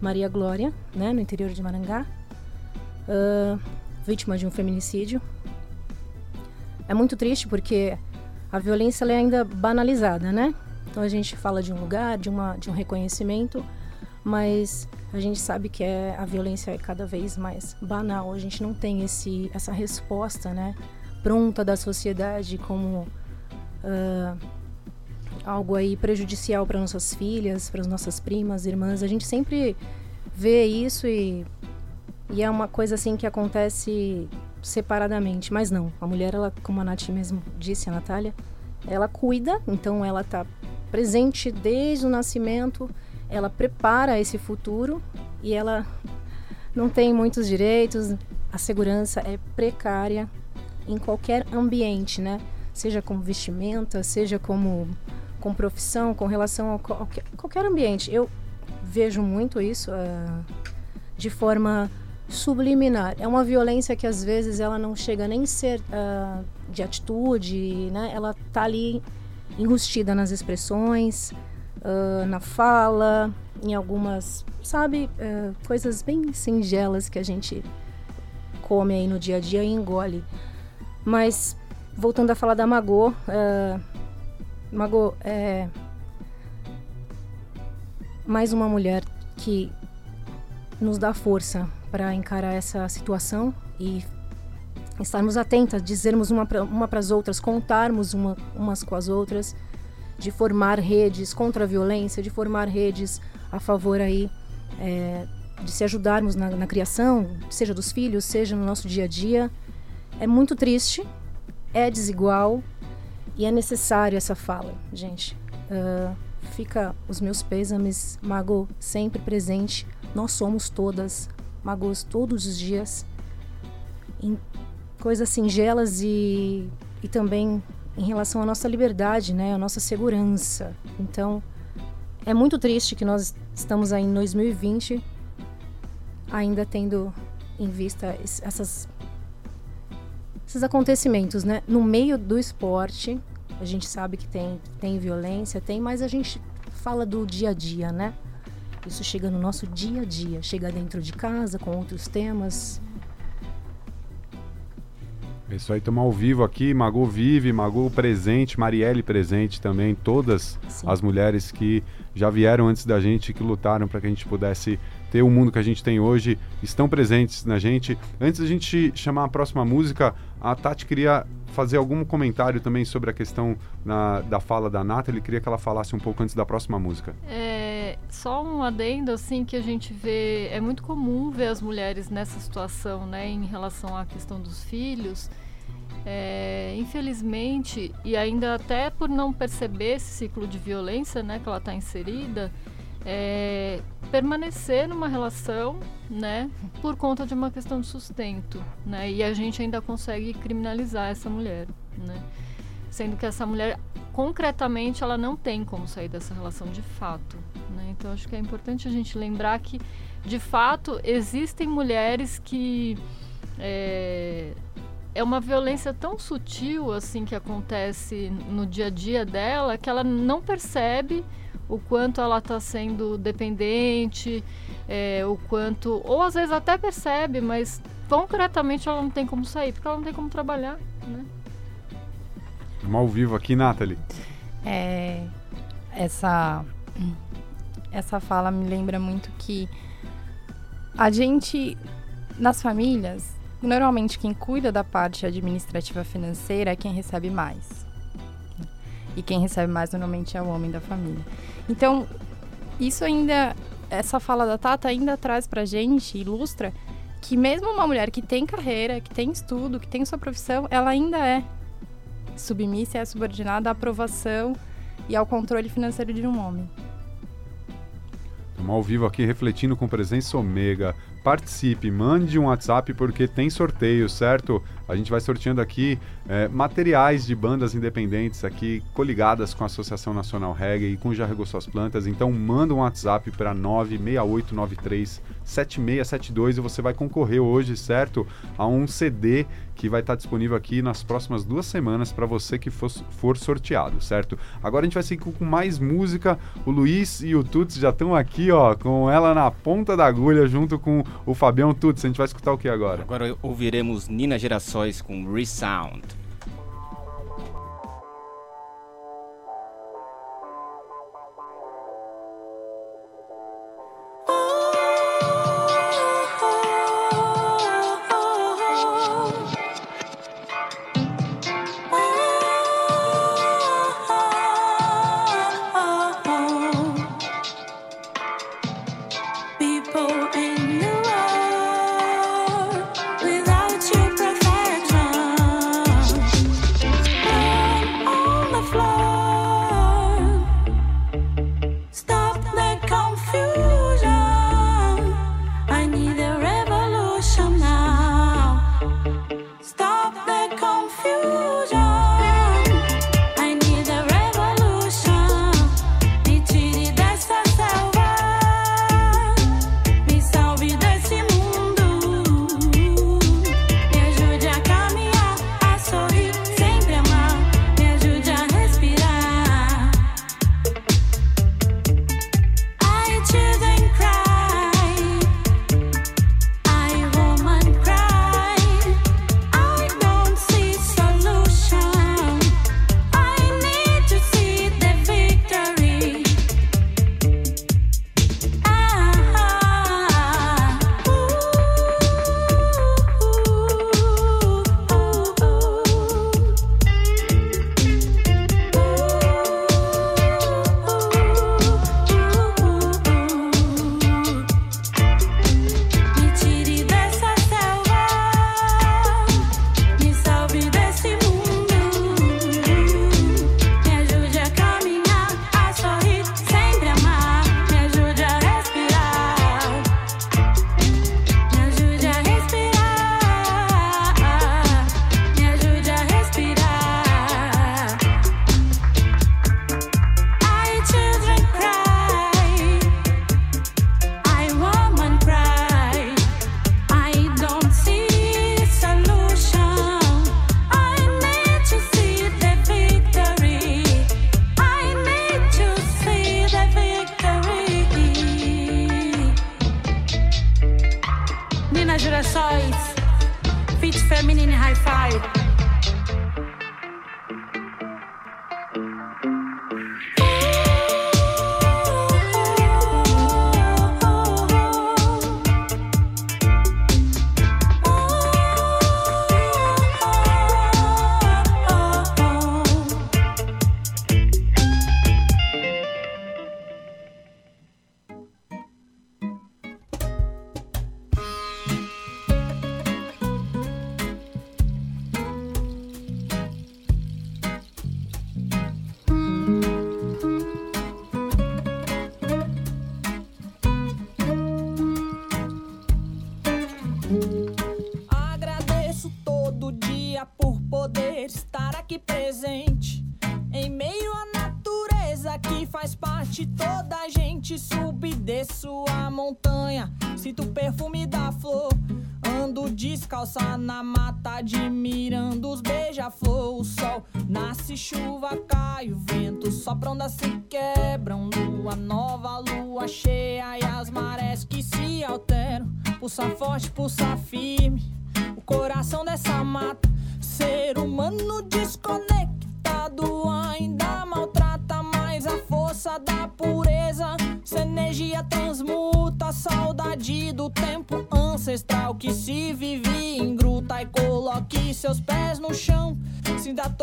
Maria Glória, né, no interior de Marangá, uh, vítima de um feminicídio. É muito triste porque a violência é ainda banalizada, né? Então a gente fala de um lugar, de, uma, de um reconhecimento, mas a gente sabe que é, a violência é cada vez mais banal. A gente não tem esse, essa resposta, né, pronta da sociedade como uh, algo aí prejudicial para nossas filhas, para as nossas primas, irmãs. A gente sempre vê isso e, e é uma coisa assim que acontece separadamente, mas não. A mulher, ela, como a Nath mesmo disse, a Natália, ela cuida, então ela está presente desde o nascimento, ela prepara esse futuro e ela não tem muitos direitos, a segurança é precária em qualquer ambiente, né? Seja como vestimenta, seja como com profissão, com relação a qualquer, qualquer ambiente. Eu vejo muito isso uh, de forma subliminar. É uma violência que às vezes ela não chega nem ser uh, de atitude, né? Ela tá ali enrustida nas expressões, uh, na fala, em algumas, sabe, coisas bem singelas que a gente come aí no dia a dia e engole. Mas voltando a falar da Magô, Mago, é mais uma mulher que nos dá força para encarar essa situação e estarmos atentas, dizermos uma para as outras, contarmos uma, umas com as outras, de formar redes contra a violência, de formar redes a favor aí é, de se ajudarmos na, na criação, seja dos filhos, seja no nosso dia a dia. É muito triste, é desigual, e é necessário essa fala, gente. Uh, fica os meus pêsames, Mago, sempre presente. Nós somos todas Magos todos os dias. Em coisas singelas e, e também em relação à nossa liberdade, né? A nossa segurança. Então, é muito triste que nós estamos aí em 2020 ainda tendo em vista es- essas esses acontecimentos, né? No meio do esporte, a gente sabe que tem, tem violência, tem, mas a gente fala do dia a dia, né? Isso chega no nosso dia a dia, chega dentro de casa com outros temas. É isso aí, estamos ao vivo aqui, Magu vive, Magu presente, Marielle presente também, todas Sim. as mulheres que já vieram antes da gente, que lutaram para que a gente pudesse ter o mundo que a gente tem hoje, estão presentes na gente. Antes da gente chamar a próxima música, a Tati queria fazer algum comentário também sobre a questão na- da fala da Nathalie, queria que ela falasse um pouco antes da próxima música. É, só um adendo assim que a gente vê, é muito comum ver as mulheres nessa situação, né, em relação à questão dos filhos. É, infelizmente, e ainda até por não perceber esse ciclo de violência, né, que ela está inserida, é, permanecer numa relação, né, por conta de uma questão de sustento, né, e a gente ainda consegue criminalizar essa mulher, né, sendo que essa mulher concretamente ela não tem como sair dessa relação de fato, né, então acho que é importante a gente lembrar que de fato existem mulheres que é, é uma violência tão sutil assim que acontece no dia a dia dela que ela não percebe o quanto ela está sendo dependente, é, o quanto. Ou às vezes até percebe, mas concretamente ela não tem como sair, porque ela não tem como trabalhar. Né? Ao vivo aqui, Nathalie. É, essa essa fala me lembra muito que a gente nas famílias normalmente quem cuida da parte administrativa financeira é quem recebe mais e quem recebe mais normalmente é o homem da família então isso ainda essa fala da Tata ainda traz pra gente ilustra que mesmo uma mulher que tem carreira que tem estudo que tem sua profissão ela ainda é submissa é subordinada à aprovação e ao controle financeiro de um homem. Estamos ao vivo aqui refletindo com presença Ômega. Participe, mande um WhatsApp porque tem sorteio, certo? A gente vai sorteando aqui eh, materiais de bandas independentes aqui coligadas com a Associação Nacional Reggae e com Já Regou Suas Plantas. Então manda um WhatsApp para 96893 7672 e você vai concorrer hoje, certo? A um CD que vai estar disponível aqui nas próximas duas semanas para você que for, for sorteado, certo? Agora a gente vai seguir com mais música. O Luiz e o Tuts já estão aqui, ó, com ela na ponta da agulha junto com o Fabião Tuts. A gente vai escutar o que agora? Agora ouviremos Nina Gerações com Resound.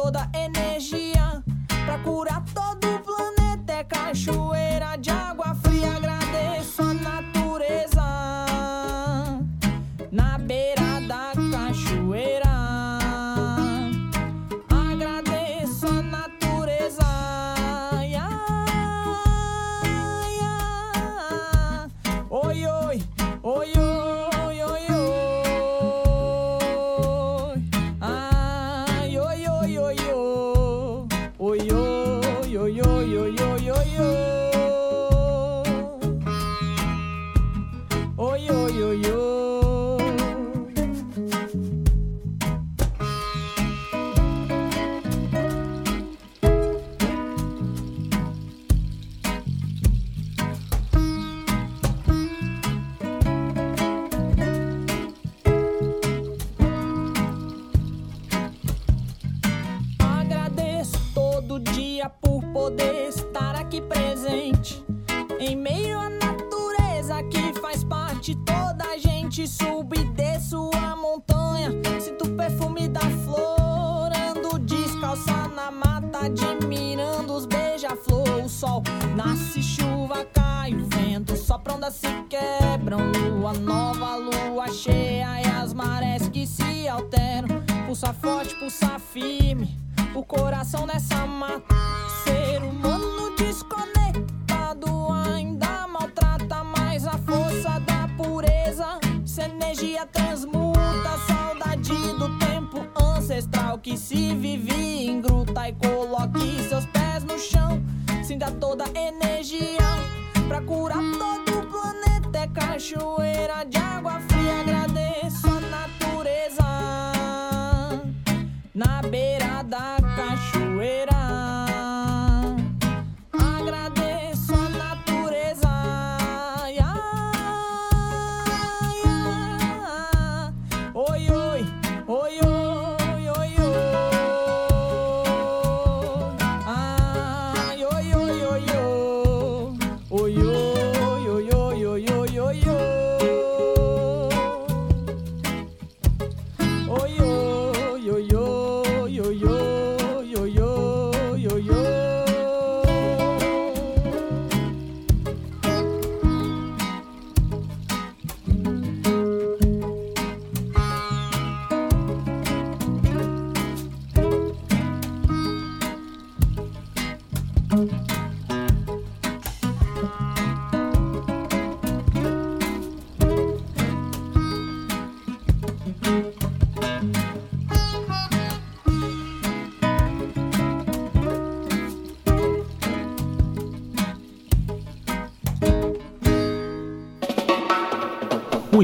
toda energia pra curar todo o planeta. É cachoeira de água fria.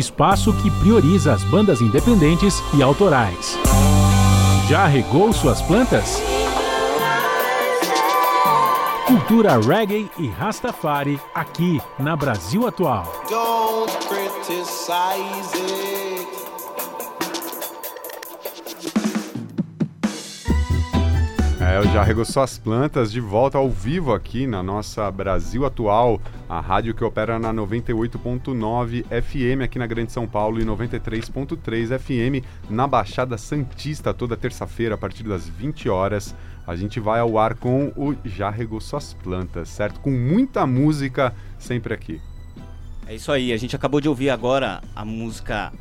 espaço que prioriza as bandas independentes e autorais. Já regou suas plantas? Cultura reggae e Rastafari aqui na Brasil Atual. Don't. É, eu já regou suas plantas de volta ao vivo aqui na nossa Brasil Atual a rádio que opera na 98.9 FM aqui na Grande São Paulo e 93.3 FM na Baixada Santista toda terça-feira a partir das 20 horas. A gente vai ao ar com o Já Regoçou as Plantas, certo? Com muita música sempre aqui. É isso aí, a gente acabou de ouvir agora a música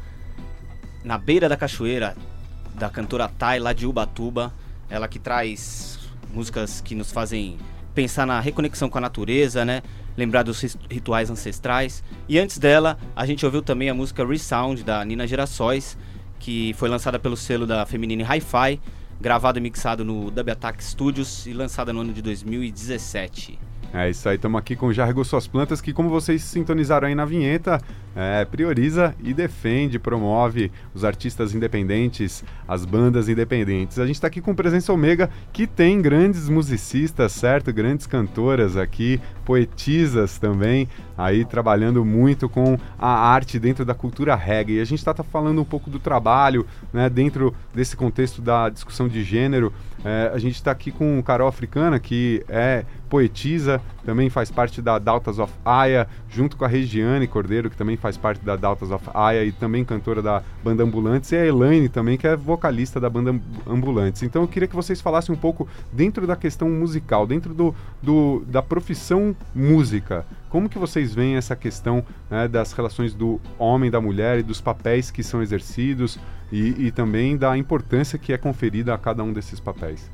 Na Beira da Cachoeira, da cantora Thay, lá de Ubatuba. Ela que traz músicas que nos fazem pensar na reconexão com a natureza, né? Lembrar dos rituais ancestrais. E antes dela, a gente ouviu também a música Resound, da Nina Gerações, que foi lançada pelo selo da Feminine Hi-Fi, gravado e mixado no Dub Attack Studios e lançada no ano de 2017. É isso aí, estamos aqui com o Já Regoçou as Plantas, que como vocês sintonizaram aí na vinheta, é, prioriza e defende, promove os artistas independentes, as bandas independentes. A gente está aqui com Presença Omega, que tem grandes musicistas, certo? Grandes cantoras aqui, poetisas também, aí trabalhando muito com a arte dentro da cultura reggae. E a gente está falando um pouco do trabalho, né, dentro desse contexto da discussão de gênero. É, a gente está aqui com Carol Africana, que é poetisa, também faz parte da Dautas of Aya, junto com a Regiane Cordeiro, que também faz parte da Dautas of Aya e também cantora da banda Ambulantes, e a Elaine também, que é vocalista da banda Amb- Ambulantes. Então eu queria que vocês falassem um pouco dentro da questão musical, dentro do, do- da profissão música. Como que vocês veem essa questão né, das relações do homem e da mulher e dos papéis que são exercidos e, e também da importância que é conferida a cada um desses papéis?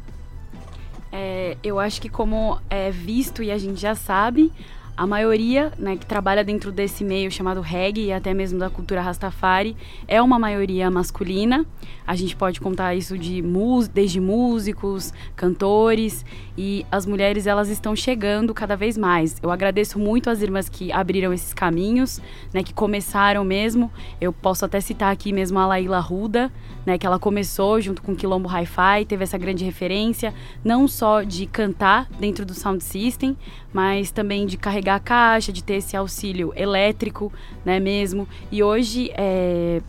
É, eu acho que como é visto e a gente já sabe, a maioria né, que trabalha dentro desse meio chamado reggae e até mesmo da cultura Rastafari é uma maioria masculina. A gente pode contar isso de desde músicos, cantores e as mulheres elas estão chegando cada vez mais. Eu agradeço muito as irmãs que abriram esses caminhos, né, que começaram mesmo. Eu posso até citar aqui mesmo a Laíla Ruda, né, que ela começou junto com Quilombo Hi-Fi, teve essa grande referência, não só de cantar dentro do sound system, mas também de carregar a caixa, de ter esse auxílio elétrico, né, mesmo. E hoje, é,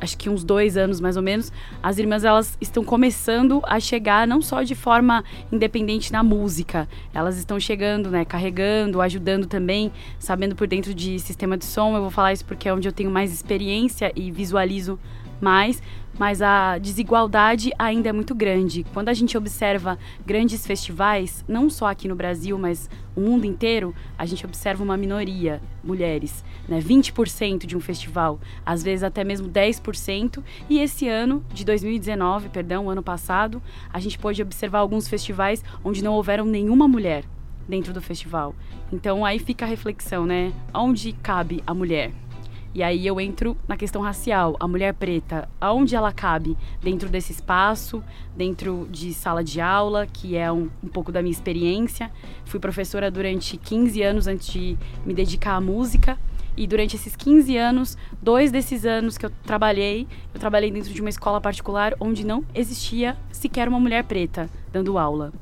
acho que uns dois anos mais ou menos, as irmãs elas estão começando a chegar não só de forma independente na música, elas estão chegando, né, carregando, ajudando também, sabendo por dentro de sistema de som. Eu vou falar isso porque é onde eu tenho mais experiência e visualizo mais, mas a desigualdade ainda é muito grande. Quando a gente observa grandes festivais, não só aqui no Brasil, mas o mundo inteiro, a gente observa uma minoria, mulheres, né? 20% de um festival, às vezes até mesmo 10%. E esse ano, de 2019, perdão, ano passado, a gente pôde observar alguns festivais onde não houveram nenhuma mulher dentro do festival. Então aí fica a reflexão, né? Onde cabe a mulher? E aí eu entro na questão racial. A mulher preta, aonde ela cabe dentro desse espaço, dentro de sala de aula, que é um, um pouco da minha experiência. Fui professora durante 15 anos antes de me dedicar à música. E durante esses 15 anos, dois desses anos que eu trabalhei, eu trabalhei dentro de uma escola particular onde não existia sequer uma mulher preta dando aula.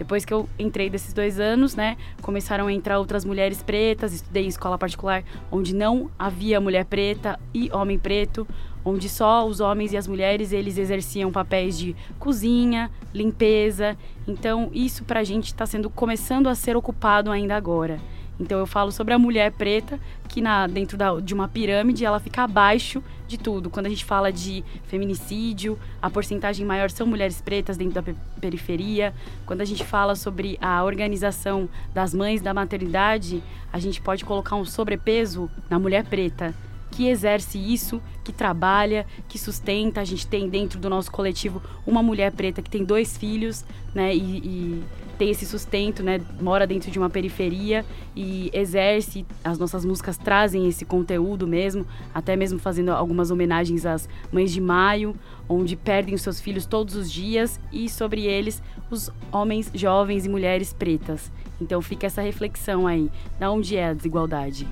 Depois que eu entrei desses dois anos, né, começaram a entrar outras mulheres pretas, estudei em escola particular onde não havia mulher preta e homem preto, onde só os homens e as mulheres eles exerciam papéis de cozinha, limpeza. Então isso pra gente está sendo começando a ser ocupado ainda agora. Então eu falo sobre a mulher preta que na dentro da, de uma pirâmide ela fica abaixo de tudo. Quando a gente fala de feminicídio, a porcentagem maior são mulheres pretas dentro da pe- periferia. Quando a gente fala sobre a organização das mães da maternidade, a gente pode colocar um sobrepeso na mulher preta que exerce isso, que trabalha, que sustenta. A gente tem dentro do nosso coletivo uma mulher preta que tem dois filhos, né? E, e tem esse sustento, né? Mora dentro de uma periferia e exerce. As nossas músicas trazem esse conteúdo mesmo, até mesmo fazendo algumas homenagens às mães de maio, onde perdem os seus filhos todos os dias e sobre eles os homens jovens e mulheres pretas. Então fica essa reflexão aí, da onde é a desigualdade?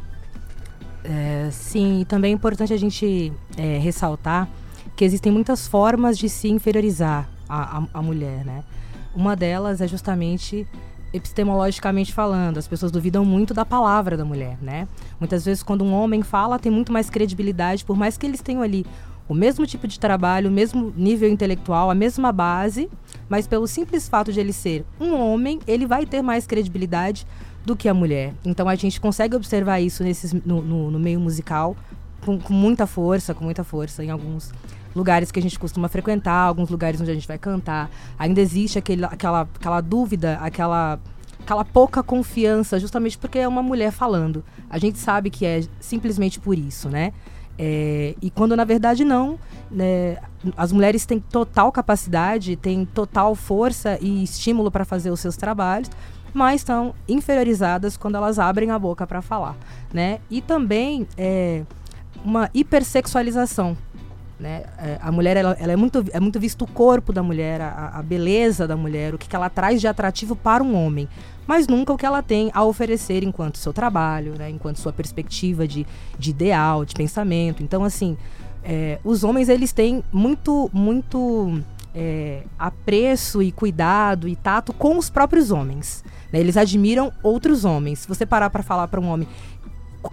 É, sim, e também é importante a gente é, ressaltar que existem muitas formas de se inferiorizar a, a, a mulher, né? Uma delas é justamente epistemologicamente falando, as pessoas duvidam muito da palavra da mulher, né? Muitas vezes quando um homem fala, tem muito mais credibilidade, por mais que eles tenham ali o mesmo tipo de trabalho, o mesmo nível intelectual, a mesma base, mas pelo simples fato de ele ser um homem, ele vai ter mais credibilidade do que a mulher. Então a gente consegue observar isso nesses, no, no- no meio musical com, com muita força, com muita força em alguns lugares que a gente costuma frequentar, alguns lugares onde a gente vai cantar. Ainda existe aquele, aquela, aquela dúvida, aquela, aquela pouca confiança, justamente porque é uma mulher falando. A gente sabe que é simplesmente por isso, né? É, e quando na verdade não, né, as mulheres têm total capacidade, têm total força e estímulo para fazer os seus trabalhos, mas estão inferiorizadas quando elas abrem a boca para falar, né? E também é, uma hipersexualização, né? É, a mulher ela, ela é muito é muito visto o corpo da mulher, a, a beleza da mulher, o que, que ela traz de atrativo para um homem, mas nunca o que ela tem a oferecer enquanto seu trabalho, né? Enquanto sua perspectiva de, de ideal, de pensamento. Então assim, é, os homens eles têm muito muito é, apreço e cuidado e tato com os próprios homens. né? Eles admiram outros homens. Se você parar para falar para um homem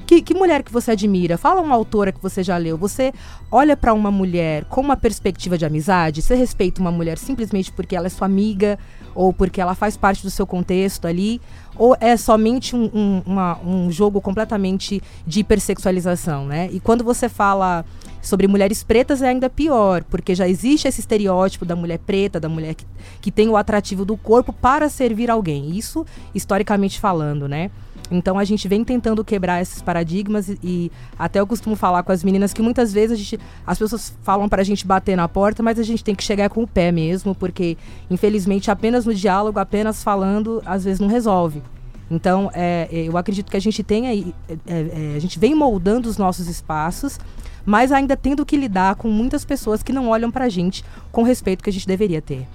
que, que mulher que você admira? Fala uma autora que você já leu. Você olha para uma mulher com uma perspectiva de amizade? Você respeita uma mulher simplesmente porque ela é sua amiga ou porque ela faz parte do seu contexto ali? Ou é somente um, um, uma- um jogo completamente de hipersexualização, né? E quando você fala sobre mulheres pretas é ainda pior, porque já existe esse estereótipo da mulher preta, da mulher que, que tem o atrativo do corpo para servir alguém. Isso historicamente falando, né? Então a gente vem tentando quebrar esses paradigmas e, e até eu costumo falar com as meninas que muitas vezes a gente, as pessoas falam pra gente bater na porta, mas a gente tem que chegar com o pé mesmo, porque infelizmente apenas no diálogo, apenas falando, às vezes não resolve. Então é, é, eu acredito que a gente tem aí, é, é, a gente vem moldando os nossos espaços, mas ainda tendo que lidar com muitas pessoas que não olham pra gente com o respeito que a gente deveria ter.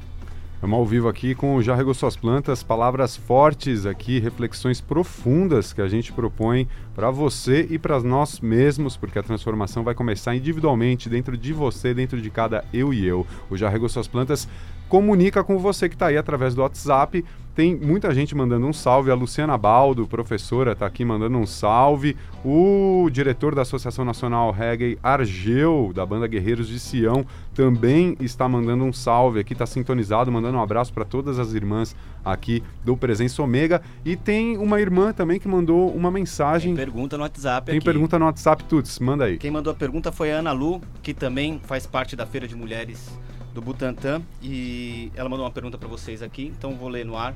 Vamos ao vivo aqui com o Já Regou Suas Plantas, palavras fortes aqui, reflexões profundas que a gente propõe para você e para nós mesmos, porque a transformação vai começar individualmente, dentro de você, dentro de cada eu e eu. O Já Regou Suas Plantas comunica com você que está aí através do WhatsApp. Tem muita gente mandando um salve. A Luciana Baldo, professora, está aqui mandando um salve. O diretor da Associação Nacional Reggae, Argeu, da banda Guerreiros de Sião, também está mandando um salve aqui, está sintonizado, mandando um abraço para todas as irmãs aqui do Presença Ômega. E tem uma irmã também que mandou uma mensagem. Tem pergunta no WhatsApp Tem aqui. pergunta no WhatsApp, Tuts, manda aí. Quem mandou a pergunta foi a Ana Lu, que também faz parte da Feira de Mulheres do Butantã. E ela mandou uma pergunta para vocês aqui, então vou ler no ar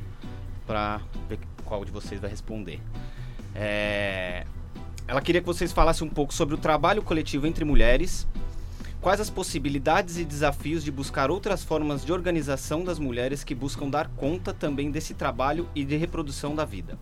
para ver qual de vocês vai responder. É, Ela queria que vocês falassem um pouco sobre o trabalho coletivo entre mulheres, quais as possibilidades e desafios de buscar outras formas de organização das mulheres que buscam dar conta também desse trabalho e de reprodução da vida.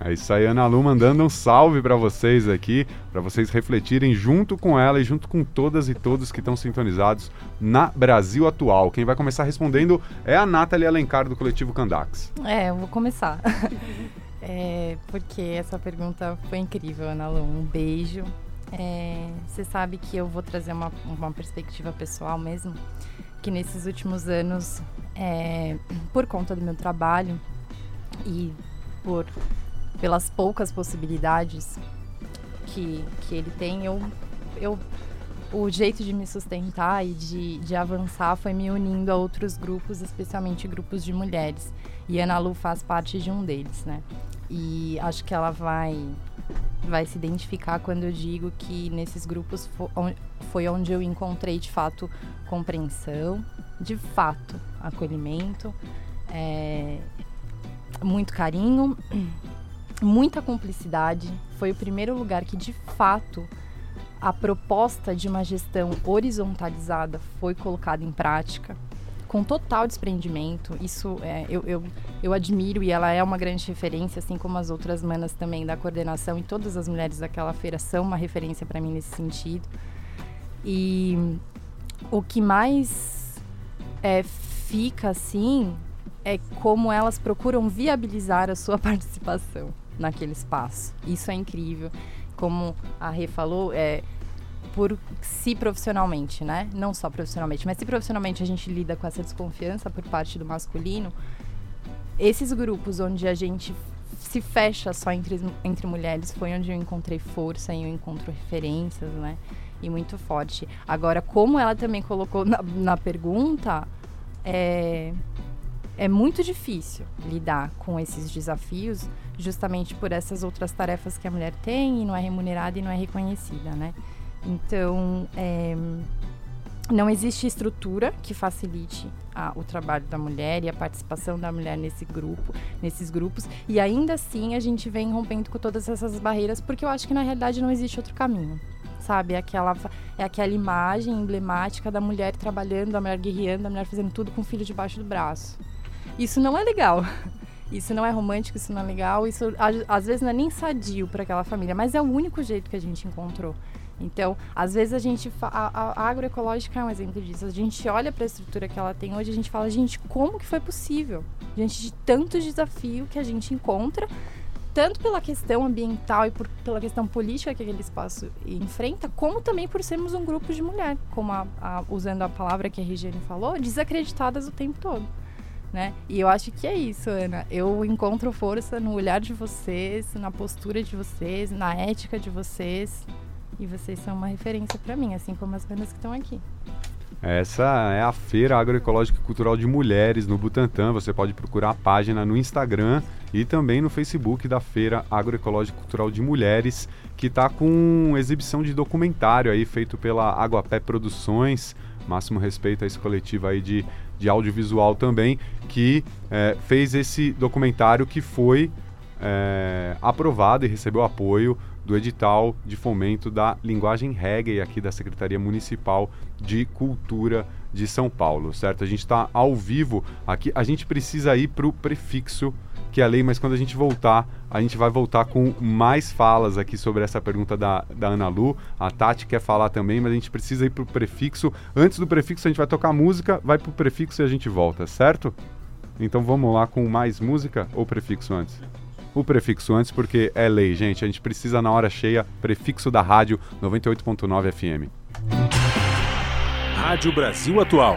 É isso aí, Ana Lu mandando um salve para vocês aqui, para vocês refletirem junto com ela e junto com todas e todos que estão sintonizados na Brasil Atual. Quem vai começar respondendo é a Nathalie Alencar do Coletivo Candax. É, eu vou começar. É, porque essa pergunta foi incrível, Ana Lu. Um beijo. É, Você sabe que eu vou trazer uma, uma perspectiva pessoal mesmo, que nesses últimos anos, é, por conta do meu trabalho e por pelas poucas possibilidades que, que ele tem, eu, eu o jeito de me sustentar e de, de avançar foi me unindo a outros grupos, especialmente grupos de mulheres. E Ana Lu faz parte de um deles, né? E acho que ela vai vai se identificar quando eu digo que nesses grupos foi onde eu encontrei de fato compreensão, de fato acolhimento, é, muito carinho, muita cumplicidade. Foi o primeiro lugar que de fato a proposta de uma gestão horizontalizada foi colocada em prática com total desprendimento. Isso é, eu, eu, eu admiro e ela é uma grande referência, assim como as outras manas também da coordenação e todas as mulheres daquela feira são uma referência para mim nesse sentido. E o que mais é, fica assim é como elas procuram viabilizar a sua participação naquele espaço. Isso é incrível. Como a Rê falou, é, por si profissionalmente, né? Não só profissionalmente, mas se profissionalmente a gente lida com essa desconfiança por parte do masculino, esses grupos onde a gente se fecha só entre, entre mulheres foi onde eu encontrei força e eu encontro referências, né? E muito forte. Agora, como ela também colocou na, na pergunta, é, é muito difícil lidar com esses desafios, justamente por essas outras tarefas que a mulher tem e não é remunerada e não é reconhecida, né? Então, é, não existe estrutura que facilite a- o trabalho da mulher e a participação da mulher nesse grupo, nesses grupos. E ainda assim a gente vem rompendo com todas essas barreiras, porque eu acho que na realidade não existe outro caminho. Sabe, é aquela, é aquela imagem emblemática da mulher trabalhando, da mulher guerreando, da mulher fazendo tudo com o filho debaixo do braço. Isso não é legal. Isso não é romântico, isso não é legal, isso às vezes não é nem sadio para aquela família, mas é o único jeito que a gente encontrou. Então, às vezes a gente. a- a agroecológica é um exemplo disso. A gente olha para a estrutura que ela tem hoje e a gente fala, gente, como que foi possível? Diante de tanto desafio que a gente encontra, tanto pela questão ambiental e por, pela questão política que aquele espaço enfrenta, como também por sermos um grupo de mulher, como a- a- usando a palavra que a Regiane falou, desacreditadas o tempo todo. Né? E eu acho que é isso, Ana. Eu encontro força no olhar de vocês, na postura de vocês, na ética de vocês. E vocês são uma referência para mim, assim como as bandas que estão aqui. Essa é a Feira Agroecológica e Cultural de Mulheres no Butantã. Você pode procurar a página no Instagram e também no Facebook da Feira Agroecológica e Cultural de Mulheres, que está com exibição de documentário aí feito pela Aguapé Produções. Máximo respeito a esse coletivo aí de, de audiovisual também, que eh, fez esse documentário que foi é, aprovado e recebeu apoio do edital de fomento da linguagem reggae aqui da Secretaria Municipal de Cultura de São Paulo, certo? A gente está ao vivo aqui, a gente precisa ir para o prefixo que é a lei, mas quando a gente voltar, a gente vai voltar com mais falas aqui sobre essa pergunta da, da Ana Lu. A Tati quer falar também, mas a gente precisa ir para o prefixo. Antes do prefixo, a gente vai tocar música, vai para o prefixo e a gente volta, certo? Então vamos lá com mais música ou prefixo antes? O prefixo antes, porque é lei, gente. A gente precisa na hora cheia, prefixo da rádio 98.9 FM. Rádio Brasil Atual.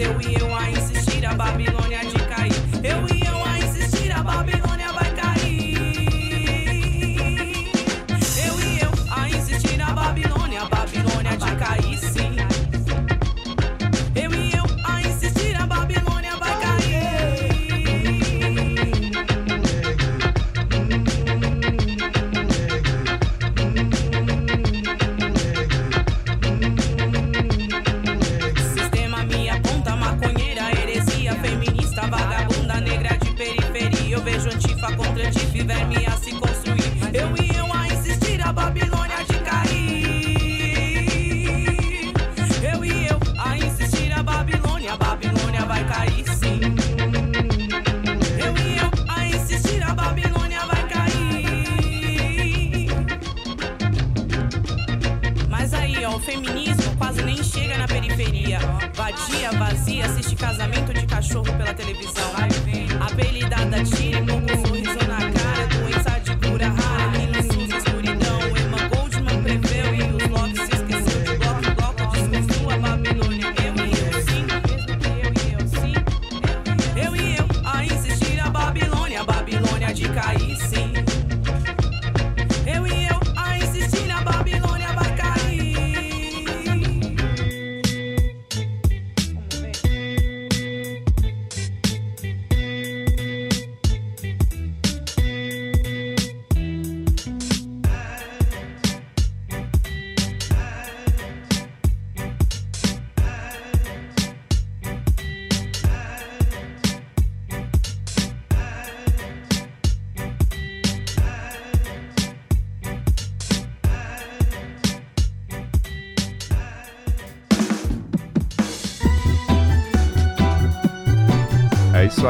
destruirá. Mas eu e eu a insistir, a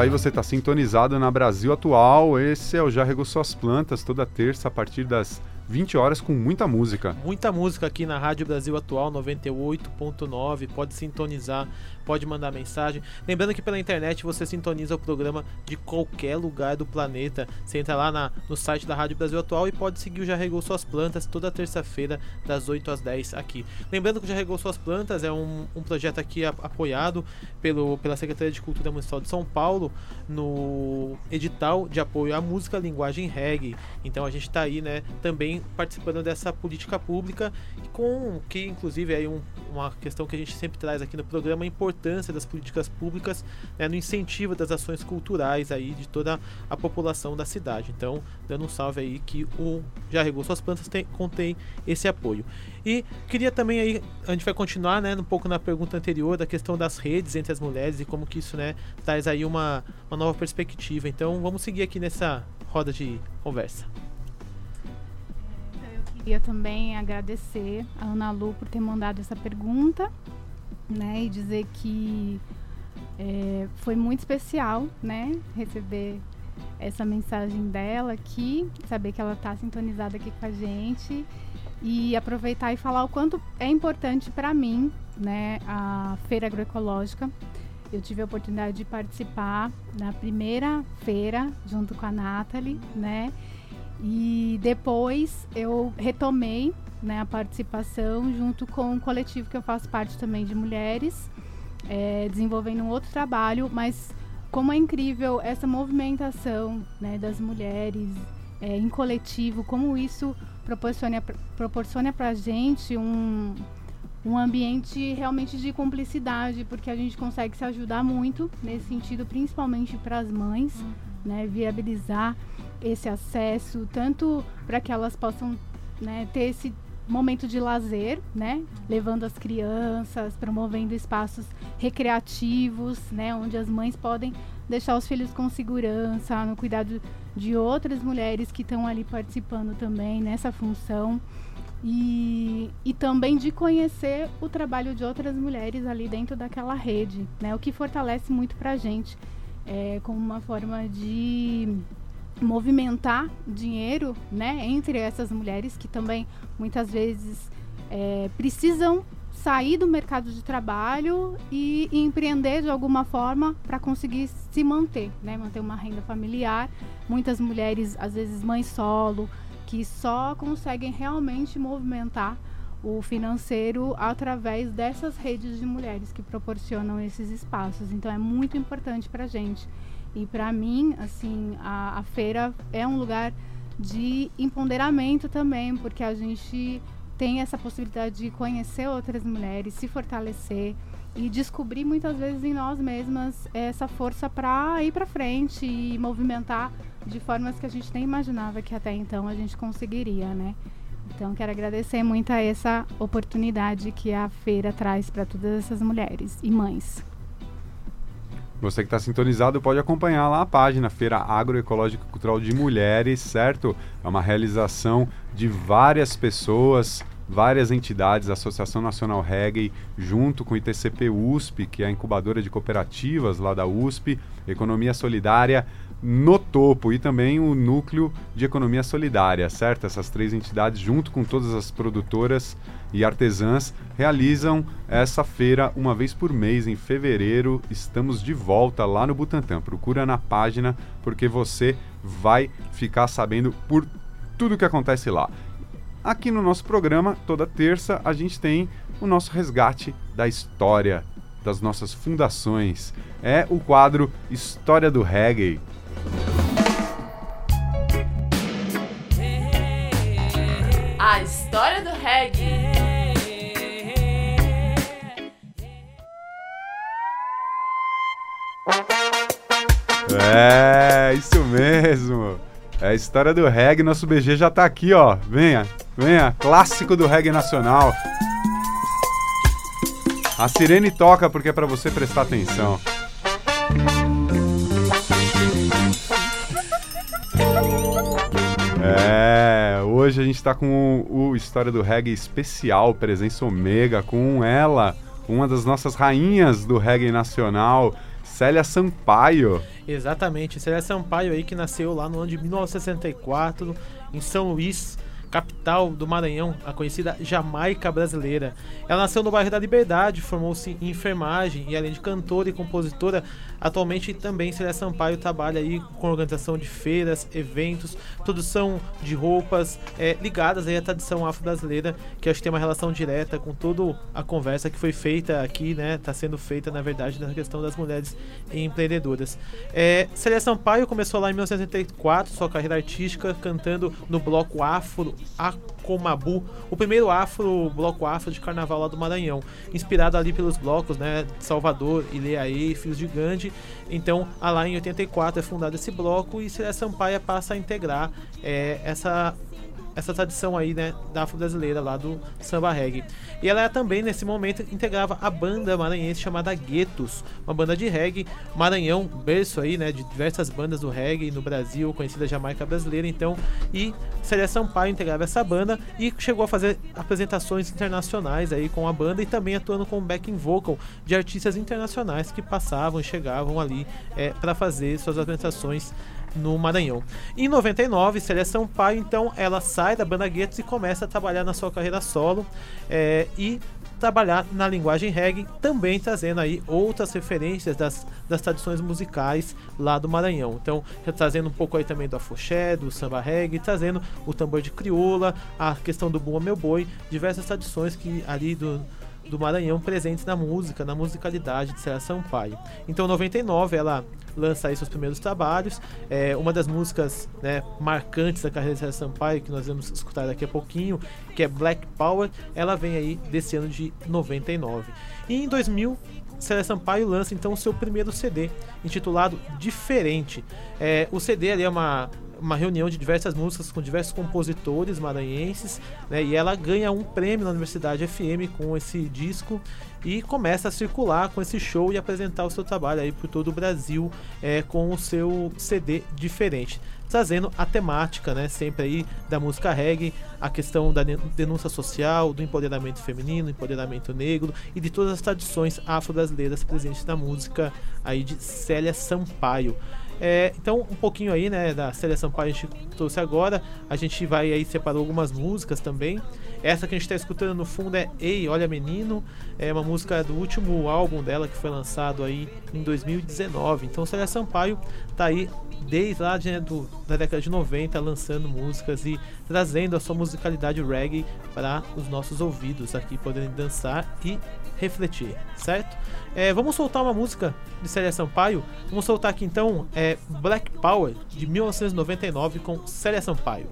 aí, você está sintonizado na Brasil Atual. Esse é o Já Regou Suas Plantas, toda terça a partir das 20 horas com muita música. Muita música aqui na Rádio Brasil Atual 98.9. Pode sintonizar, pode mandar mensagem. Lembrando que pela internet você sintoniza o programa de qualquer lugar do planeta. Você entra lá na- no site da Rádio Brasil Atual e pode seguir o Já Regou Suas Plantas toda terça-feira, das 8 às 10 aqui. Lembrando que o Já Regou Suas Plantas é um, um projeto aqui apoiado pelo, pela Secretaria de Cultura Municipal de São Paulo no edital de apoio à música linguagem reggae. Então a gente está aí, né, também participando dessa política pública com que inclusive é um- uma questão que a gente sempre traz aqui no programa a importância das políticas públicas né, no incentivo das ações culturais aí de toda a população da cidade. Então, dando um salve aí que o Já Regou Suas Plantas tem, contém esse apoio. E queria também aí, a gente vai continuar né, um pouco na pergunta anterior da questão das redes entre as mulheres e como que isso né, traz aí uma, uma nova perspectiva. Então vamos seguir aqui nessa roda de conversa. Queria também agradecer a Ana Lu por ter mandado essa pergunta, né, e dizer que é, foi muito especial, né, receber essa mensagem dela aqui, saber que ela está sintonizada aqui com a gente e aproveitar e falar o quanto é importante para mim, né, a feira agroecológica. Eu tive a oportunidade de participar na primeira feira junto com a Nathalie, né? E depois eu retomei né, a participação junto com um coletivo que eu faço parte também de mulheres, eh, desenvolvendo um outro trabalho, mas como é incrível essa movimentação né, das mulheres eh, em coletivo, como isso proporciona, proporciona para a gente um, um ambiente realmente de cumplicidade, porque a gente consegue se ajudar muito nesse sentido, principalmente para as mães, né, viabilizar esse acesso, tanto para que elas possam né, ter esse momento de lazer, né, levando as crianças, promovendo espaços recreativos, né, onde as mães podem deixar os filhos com segurança, no cuidado de outras mulheres que estão ali participando também nessa função. E, e também de conhecer o trabalho de outras mulheres ali dentro daquela rede, né? O que fortalece muito para a gente é, como uma forma de movimentar dinheiro, né? Entre essas mulheres que também muitas vezes é, precisam sair do mercado de trabalho e, empreender de alguma forma para conseguir se manter, né? Manter uma renda familiar. Muitas mulheres, às vezes mães solo, que só conseguem realmente movimentar o financeiro através dessas redes de mulheres que proporcionam esses espaços. Então é muito importante para a gente. E para mim, assim, a, a feira é um lugar de empoderamento também, porque a gente tem essa possibilidade de conhecer outras mulheres, se fortalecer e descobrir muitas vezes em nós mesmas essa força para ir para frente e movimentar de formas que a gente nem imaginava que até então a gente conseguiria, né? Então quero agradecer muito a essa oportunidade que a feira traz para todas essas mulheres e mães. Você que está sintonizado pode acompanhar lá a página Feira Agroecológica Cultural de Mulheres, certo? É uma realização de várias pessoas, várias entidades, a Associação Nacional Reggae, junto com o ITCP USP, que é a incubadora de cooperativas lá da USP, Economia Solidária no topo e também o núcleo de economia solidária, certo? Essas três entidades, junto com todas as produtoras e artesãs, realizam essa feira uma vez por mês em fevereiro. Estamos de volta lá no Butantã. Procura na página porque você vai ficar sabendo por tudo que acontece lá. Aqui no nosso programa, toda terça, a gente tem o nosso resgate da história das nossas fundações. É o quadro História do Reggae. A história do reggae. É, isso mesmo. É a história do reggae. Nosso BG já tá aqui, ó. Venha, venha. Clássico do reggae nacional. A sirene toca porque é pra você prestar atenção. É, hoje a gente tá com o, o História do Reggae especial, presença Omega, com ela, uma das nossas rainhas do reggae nacional, Célia Sampaio. Exatamente, Célia Sampaio aí que nasceu lá no ano de 1964 em São Luís, capital do Maranhão, a conhecida Jamaica brasileira. Ela nasceu no bairro da Liberdade, formou-se em enfermagem e além de cantora e compositora, atualmente também Célia Sampaio trabalha aí com organização de feiras, eventos, produção de roupas é, ligadas aí à tradição afro-brasileira, que acho que tem uma relação direta com toda a conversa que foi feita aqui, né? Está sendo feita, na verdade, na questão das mulheres empreendedoras. É, Célia Sampaio começou lá em 1984 sua carreira artística cantando no bloco Afro Acomabu, o primeiro afro, bloco afro de carnaval lá do Maranhão, inspirado ali pelos blocos, né, de Salvador, Ileaê, Filhos de Gandhi. Então, lá em 84 é fundado esse bloco e Célia Sampaia passa a integrar é, essa essa tradição aí, né, da afro-brasileira lá do samba reggae. E ela também, nesse momento, integrava a banda maranhense chamada Guetos, uma banda de reggae, Maranhão, berço aí, né, de diversas bandas do reggae no Brasil, conhecida Jamaica brasileira, então, e Célia Sampaio integrava essa banda e chegou a fazer apresentações internacionais aí com a banda e também atuando como backing vocal de artistas internacionais que passavam e chegavam ali é, para fazer suas apresentações no Maranhão. Em 99, Célia Sampaio, então, ela sai da banda Guetos e começa a trabalhar na sua carreira solo é, e trabalhar na linguagem reggae, também trazendo aí outras referências das, das tradições musicais lá do Maranhão. Então, trazendo um pouco aí também do afoxé, do samba reggae, trazendo o tambor de crioula, a questão do bumba meu boi, diversas tradições que ali do do Maranhão presentes na música, na musicalidade de Célia Sampaio. Então, em 99, ela lança aí seus primeiros trabalhos. É, uma das músicas né, marcantes da carreira de Célia Sampaio, que nós vamos escutar daqui a pouquinho, que é Black Power, ela vem aí desse ano de 99. E em 2000, Célia Sampaio lança então o seu primeiro CD, intitulado Diferente. É, o CD ali é uma uma reunião de diversas músicas com diversos compositores maranhenses, né? E ela ganha um prêmio na Universidade FM com esse disco e começa a circular com esse show e apresentar o seu trabalho aí por todo o Brasil é, com o seu CD diferente. Trazendo a temática, né, sempre aí da música reggae, a questão da denúncia social, do empoderamento feminino, empoderamento negro e de todas as tradições afro-brasileiras presentes na música aí de Célia Sampaio. É, então, um pouquinho aí, né, da Célia Sampaio a gente trouxe agora. A gente vai aí separou algumas músicas também. Essa que a gente está escutando no fundo é Ei, Olha Menino. É uma música do último álbum dela que foi lançado aí em 2019. Então, Célia Sampaio tá aí desde lá né, do, da década de 90 lançando músicas e trazendo a sua musicalidade reggae para os nossos ouvidos aqui poderem dançar e refletir, certo? É, vamos soltar uma música de Célia Sampaio. Vamos soltar aqui então é Black Power de 1999 com Célia Sampaio.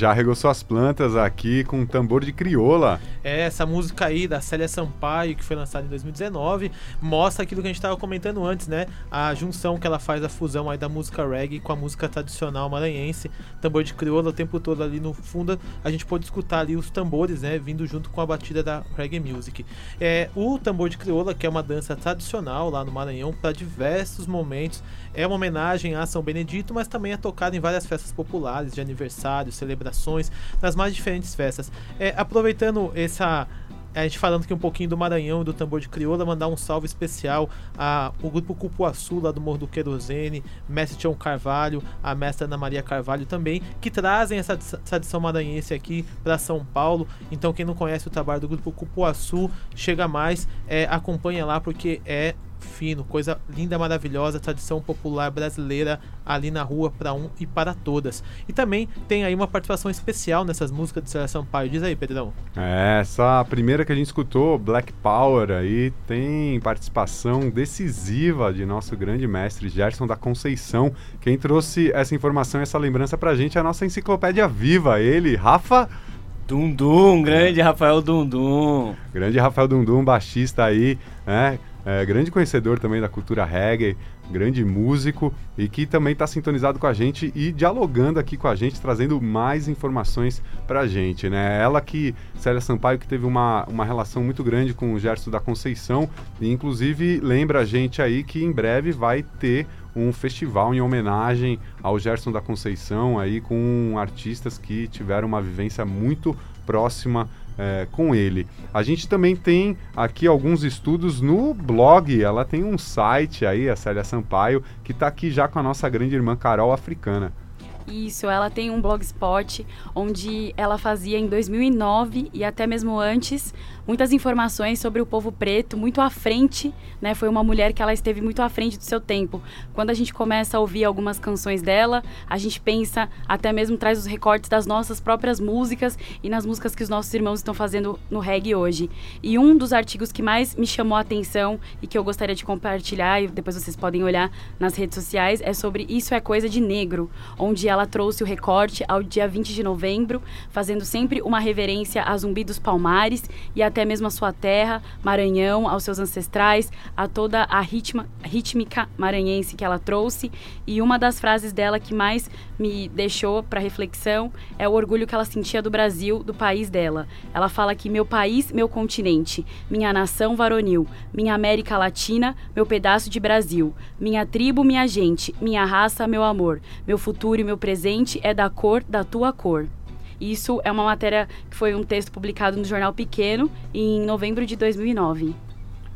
Já Regou Suas Plantas aqui com um tambor de crioula. É, essa música aí da Célia Sampaio, que foi lançada em 2019, mostra aquilo que a gente estava comentando antes, né? A junção que ela faz, a fusão aí da música reggae com a música tradicional maranhense. Tambor de crioula o tempo todo ali no fundo, a gente pode escutar ali os tambores, né? Vindo junto com a batida da reggae music. É, o tambor de crioula, que é uma dança tradicional lá no Maranhão, para diversos momentos. É uma homenagem a São Benedito, mas também é tocado em várias festas populares, de aniversário, celebrações, nas mais diferentes festas. É, aproveitando essa a gente falando aqui um pouquinho do Maranhão e do tambor de crioula, mandar um salve especial ao grupo Cupuaçu, lá do Morro do Querosene, mestre Tião Carvalho, a mestra Ana Maria Carvalho também, que trazem essa tradição maranhense aqui para São Paulo. Então, quem não conhece o trabalho do grupo Cupuaçu, chega mais, é, acompanha lá, porque é fino, coisa linda, maravilhosa, tradição popular brasileira ali na rua para um e para todas. E também tem aí uma participação especial nessas músicas de Célia Sampaio. Diz aí, Pedrão. É, essa primeira que a gente escutou, Black Power, aí tem participação decisiva de nosso grande mestre Gerson da Conceição. Quem trouxe essa informação e essa lembrança pra gente é a nossa enciclopédia viva, ele, Rafa Dundum, grande Rafael Dundum. Grande Rafael Dundum, baixista aí, né? É, grande conhecedor também da cultura reggae, grande músico e que também está sintonizado com a gente e dialogando aqui com a gente, trazendo mais informações para a gente, né? Ela que, Célia Sampaio, que teve uma, uma relação muito grande com o Gerson da Conceição e inclusive lembra a gente aí que em breve vai ter um festival em homenagem ao Gerson da Conceição aí com artistas que tiveram uma vivência muito próxima é, com ele. A gente também tem aqui alguns estudos no blog, ela tem um site aí, a Célia Sampaio, que está aqui já com a nossa grande irmã Carol Africana. Isso, ela tem um blogspot onde ela fazia em 2009 e até mesmo antes muitas informações sobre o povo preto, muito à frente, né? Foi uma mulher que ela esteve muito à frente do seu tempo. Quando a gente começa a ouvir algumas canções dela, a gente pensa, até mesmo traz os recortes das nossas próprias músicas e nas músicas que os nossos irmãos estão fazendo no reggae hoje. E um dos artigos que mais me chamou a atenção e que eu gostaria de compartilhar, e depois vocês podem olhar nas redes sociais, é sobre Isso é Coisa de Negro, onde ela trouxe o recorte ao dia 20 de novembro, fazendo sempre uma reverência a Zumbi dos Palmares e até mesmo a sua terra, Maranhão, aos seus ancestrais, a toda a ritma, rítmica maranhense que ela trouxe. E uma das frases dela que mais me deixou para reflexão é o orgulho que ela sentia do Brasil, do país dela. Ela fala que meu país, meu continente, minha nação varonil, minha América Latina, meu pedaço de Brasil, minha tribo, minha gente, minha raça, meu amor, meu futuro e meu presente é da cor da tua cor. Isso é uma matéria que foi um texto publicado no Jornal Pequeno em novembro de 2009.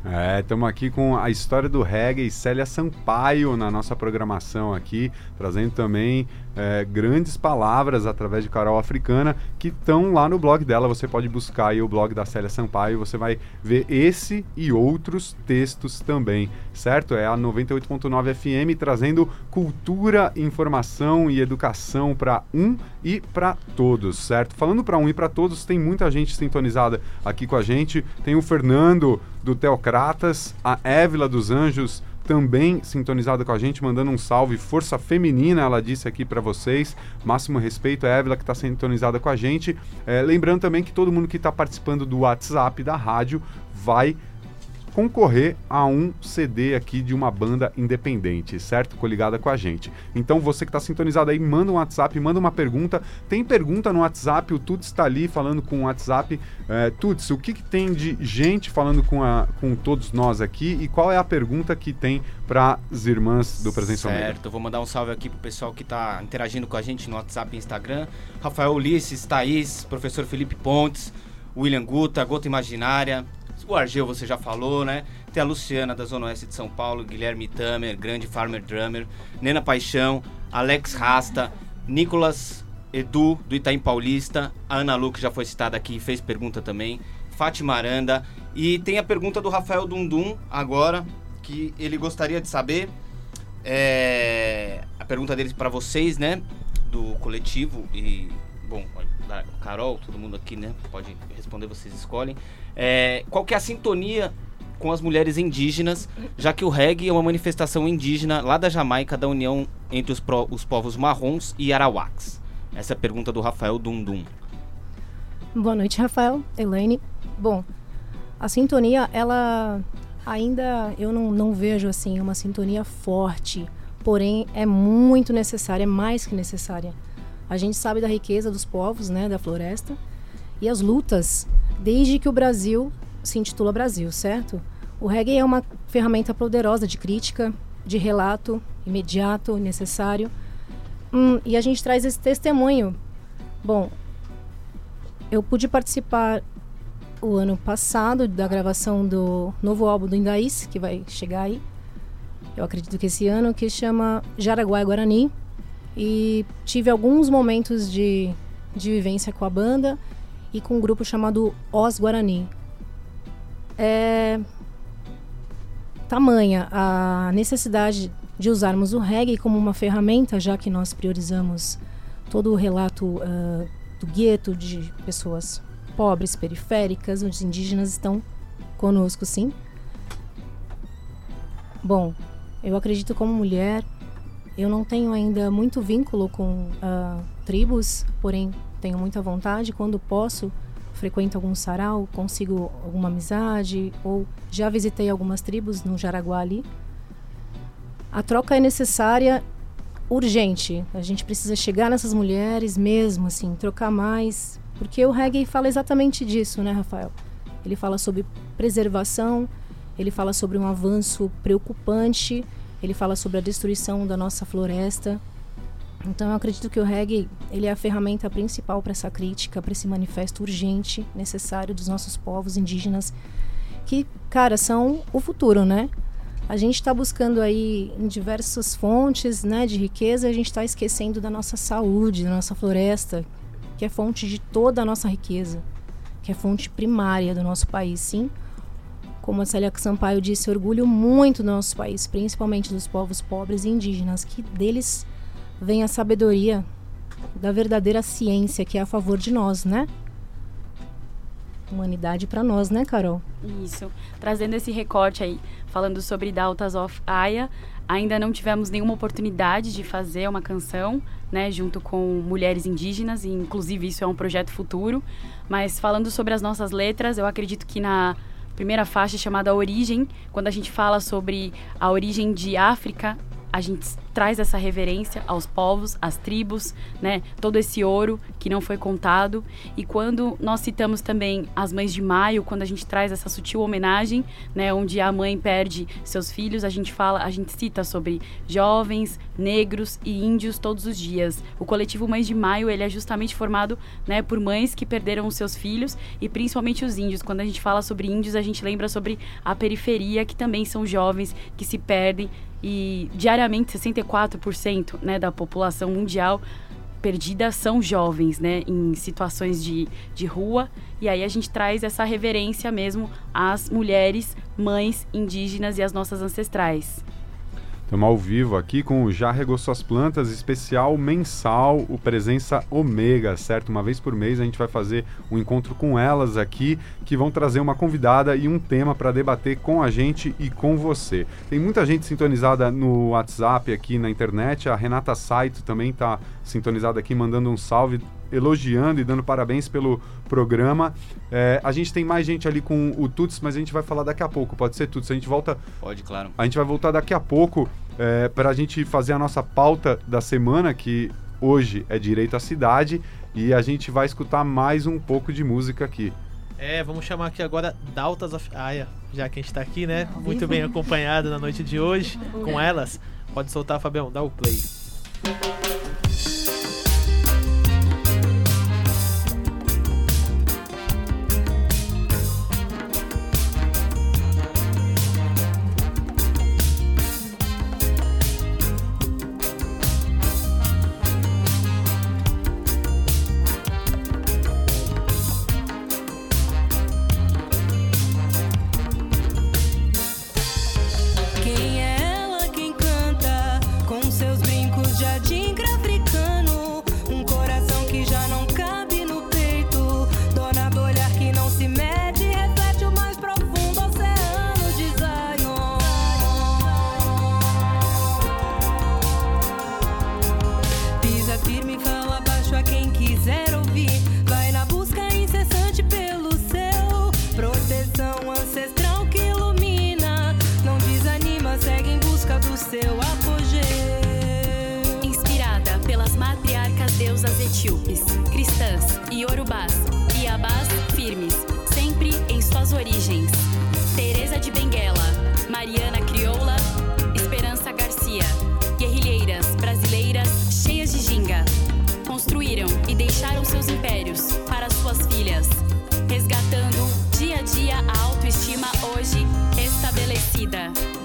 É, estamos aqui com a história do reggae, Célia Sampaio na nossa programação aqui, trazendo também é, grandes palavras através de Carol Africana que estão lá no blog dela. Você pode buscar aí o blog da Célia Sampaio, você vai ver esse e outros textos também, certo? É a 98.9 FM trazendo cultura, informação e educação para um e para todos, certo? Falando para um e para todos, tem muita gente sintonizada aqui com a gente. Tem o Fernando do Teocratas, a Évila dos Anjos também sintonizada com a gente, mandando um salve. Força Feminina, ela disse aqui para vocês. Máximo respeito a Évila que está sintonizada com a gente. É, lembrando também que todo mundo que está participando do WhatsApp da rádio vai concorrer a um CD aqui de uma banda independente, certo? Coligada com a gente. Então você que está sintonizado aí, manda um WhatsApp, manda uma pergunta. Tem pergunta no WhatsApp, o Tuts está ali falando com o WhatsApp. É, Tuts, o que, que tem de gente falando com, a, com todos nós aqui e qual é a pergunta que tem para as irmãs do Presença? Certo, vou mandar um salve aqui pro pessoal que está interagindo com a gente no WhatsApp e Instagram. Rafael Ulisses, Thaís, professor Felipe Pontes, William Guta, Gota Imaginária, o Argel você já falou, né? Tem a Luciana da Zona Oeste de São Paulo, Guilherme Tamer, grande farmer drummer, Nena Paixão, Alex Rasta, Nicolas Edu do Itaim Paulista, a Ana Lu que já foi citada aqui, fez pergunta também, Fátima Aranda e tem a pergunta do Rafael Dundum agora, que ele gostaria de saber é, a pergunta dele para vocês, né, do coletivo e bom, Carol, todo mundo aqui, né? Pode responder, vocês escolhem. É, qual que é a sintonia com as mulheres indígenas, já que o reggae é uma manifestação indígena lá da Jamaica, da união entre os, pro- os povos marrons e arawaks? Essa é a pergunta do Rafael Dundum. Boa noite, Rafael, Elaine. Bom, a sintonia, ela ainda eu não, não vejo assim uma sintonia forte, porém é muito necessária, é mais que necessária. A gente sabe da riqueza dos povos, né, da floresta, e as lutas desde que o Brasil se intitula Brasil, certo? O reggae é uma ferramenta poderosa de crítica, de relato imediato, necessário. Hum, e a gente traz esse testemunho. Bom, eu pude participar o ano passado da gravação do novo álbum do Indaís, que vai chegar aí. Eu acredito que esse ano, que chama Jaraguá Guarani. E tive alguns momentos de, de vivência com a banda e com um grupo chamado Os Guarani. É tamanha a necessidade de usarmos o reggae como uma ferramenta, já que nós priorizamos todo o relato ah, do gueto de pessoas pobres, periféricas, os indígenas estão conosco, sim. Bom, eu acredito como mulher, eu não tenho ainda muito vínculo com ah, tribos, porém tenho muita vontade. Quando posso, frequento algum sarau, consigo alguma amizade, ou já visitei algumas tribos no Jaraguá ali. A troca é necessária, urgente. A gente precisa chegar nessas mulheres mesmo, assim, trocar mais. Porque o reggae fala exatamente disso, né, Rafael? Ele fala sobre preservação, ele fala sobre um avanço preocupante, ele fala sobre a destruição da nossa floresta. Então eu acredito que o reggae ele é a ferramenta principal para essa crítica, para esse manifesto urgente, necessário dos nossos povos indígenas, que, cara, são o futuro, né? A gente está buscando aí em diversas fontes né, de riqueza, a gente está esquecendo da nossa saúde, da nossa floresta, que é fonte de toda a nossa riqueza, que é fonte primária do nosso país, sim. Como a Célia Sampaio disse, orgulho muito do nosso país, principalmente dos povos pobres e indígenas, que deles vem a sabedoria da verdadeira ciência que é a favor de nós, né? Humanidade para nós, né, Carol? Isso. Trazendo esse recorte aí, falando sobre Dautas of Aya, ainda não tivemos nenhuma oportunidade de fazer uma canção, né, junto com mulheres indígenas, e inclusive isso é um projeto futuro. Mas falando sobre as nossas letras, eu acredito que na primeira faixa chamada Origem, quando a gente fala sobre a origem de África, a gente traz essa reverência aos povos, às tribos, né? Todo esse ouro que não foi contado. E quando nós citamos também as mães de maio, quando a gente traz essa sutil homenagem, né, onde a mãe perde seus filhos, a gente fala, a gente cita sobre jovens, negros e índios todos os dias. O coletivo Mães de Maio, ele é justamente formado, né, por mães que perderam os seus filhos e principalmente os índios. Quando a gente fala sobre índios, a gente lembra sobre a periferia, que também são jovens que se perdem e diariamente 64% né, da população mundial perdida são jovens, né, em situações de, de rua. E aí a gente traz essa reverência mesmo às mulheres, mães indígenas e às nossas ancestrais. Estamos ao vivo aqui com o Já Regou Suas Plantas, especial mensal, o Presença Ômega, certo? Uma vez por mês a gente vai fazer um encontro com elas aqui, que vão trazer uma convidada e um tema para debater com a gente e com você. Tem muita gente sintonizada no WhatsApp aqui na internet, a Renata Saito também está sintonizada aqui, mandando um salve, elogiando e dando parabéns pelo programa. É, a gente tem mais gente ali com o Tuts, mas a gente vai falar daqui a pouco, pode ser Tuts, a gente volta... Pode, claro. A gente vai voltar daqui a pouco é, para a gente fazer a nossa pauta da semana, que hoje é Direito à Cidade, e a gente vai escutar mais um pouco de música aqui. É, vamos chamar aqui agora Dautas of Aya, já que a gente tá aqui, né? Muito bem acompanhado na noite de hoje com elas. Pode soltar, Fabião, dá o play. Quem firmes, sempre em suas origens. Teresa de Benguela, Mariana Crioula, Esperança Garcia, guerrilheiras brasileiras cheias de ginga. Construíram e deixaram seus impérios para suas filhas, resgatando dia a dia a autoestima hoje estabelecida.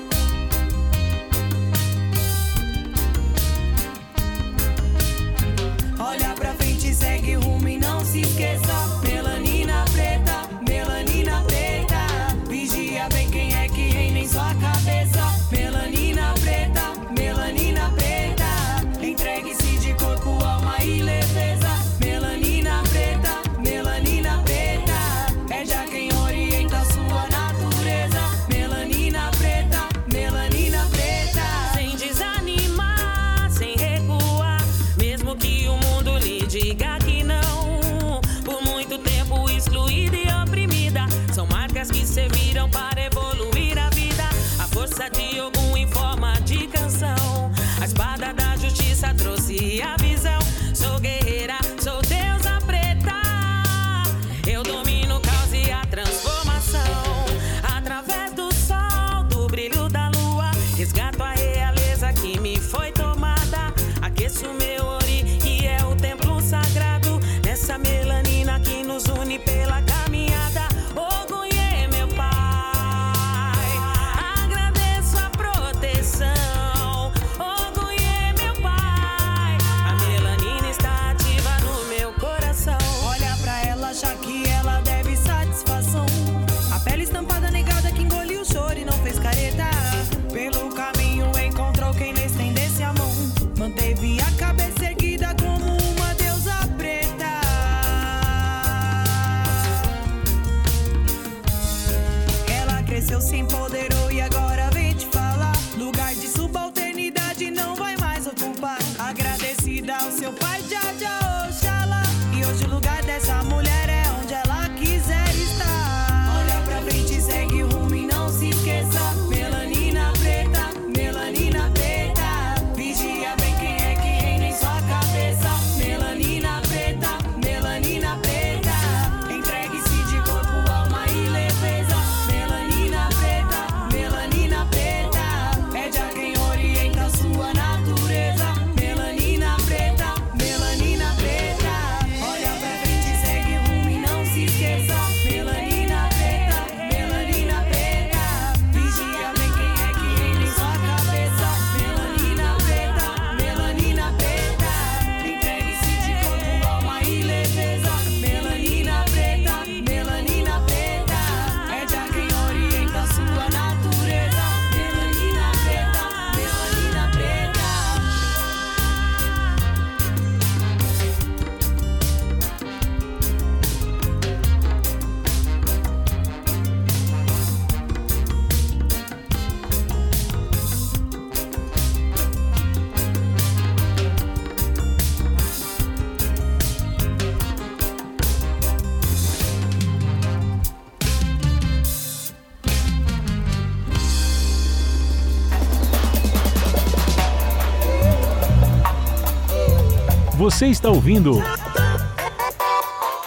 Você está ouvindo.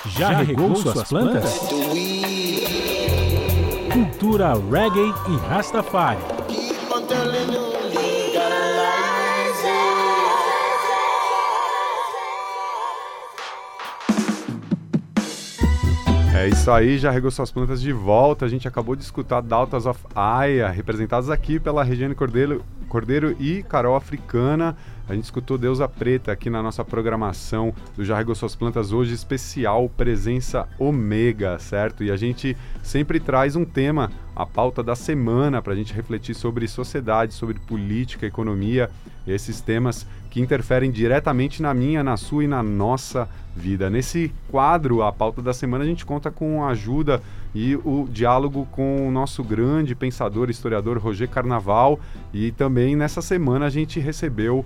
Já regou suas plantas? Cultura reggae e Rastafari. É isso aí, já regou suas plantas de volta. A gente acabou de escutar Daughter of Aya, representadas aqui pela Regiane Cordeiro, Cordeiro e Carol Africana. A gente escutou Deusa Preta aqui na nossa programação do Já Regou Suas Plantas hoje, especial Presença Ômega, certo? E a gente sempre traz um tema, a pauta da semana, para a gente refletir sobre sociedade, sobre política, economia, esses temas que interferem diretamente na minha, na sua e na nossa vida. Nesse quadro, a pauta da semana, a gente conta com a ajuda e o diálogo com o nosso grande pensador, historiador Roger Carnaval. E também nessa semana a gente recebeu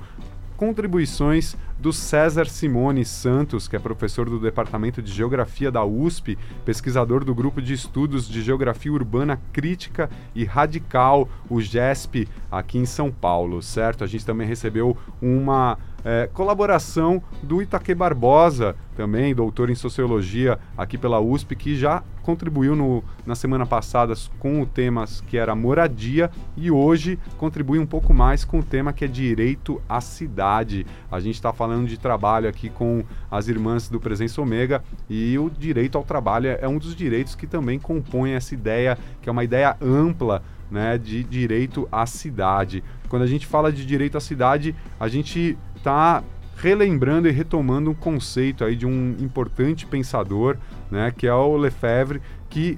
contribuições do César Simone Santos, que é professor do Departamento de Geografia da USP, pesquisador do Grupo de Estudos de Geografia Urbana Crítica e Radical, o GESP, aqui em São Paulo, certo? A gente também recebeu uma É, colaboração do Itaque Barbosa, também doutor em Sociologia aqui pela USP, que já contribuiu no, na semana passada com o tema que era moradia e hoje contribui um pouco mais com o tema que é direito à cidade. A gente está falando de trabalho aqui com as irmãs do Presença Omega e o direito ao trabalho é um dos direitos que também compõe essa ideia, que é uma ideia ampla né, de direito à cidade. Quando a gente fala de direito à cidade, a gente está relembrando e retomando um conceito aí de um importante pensador, né, que é o Lefebvre, que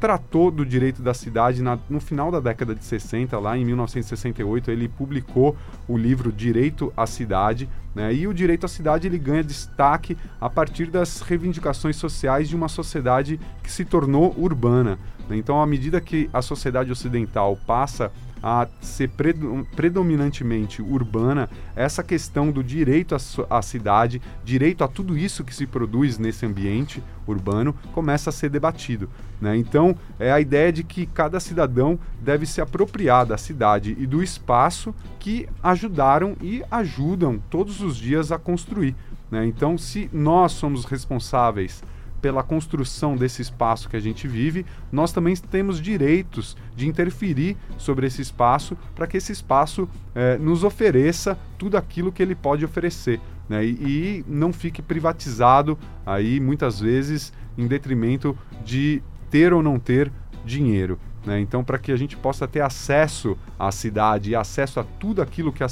tratou do direito da cidade na- no final da década de 60, lá em 1968, ele publicou o livro Direito à Cidade, né? E o direito à cidade ele ganha destaque a partir das reivindicações sociais de uma sociedade que se tornou urbana. né? Então, à medida que a sociedade ocidental passa a ser predo- predominantemente urbana, essa questão do direito à cidade, direito a tudo isso que se produz nesse ambiente urbano, começa a ser debatido. né? Então, é a ideia de que cada cidadão deve se apropriar da cidade e do espaço que ajudaram e ajudam todos os dias a construir. né? Então, se nós somos responsáveis pela construção desse espaço que a gente vive, nós também temos direitos de interferir sobre esse espaço para que esse espaço eh, nos ofereça tudo aquilo que ele pode oferecer. Né? E, e não fique privatizado aí muitas vezes em detrimento de ter ou não ter dinheiro. né? Então, para que a gente possa ter acesso à cidade e acesso a tudo aquilo que a,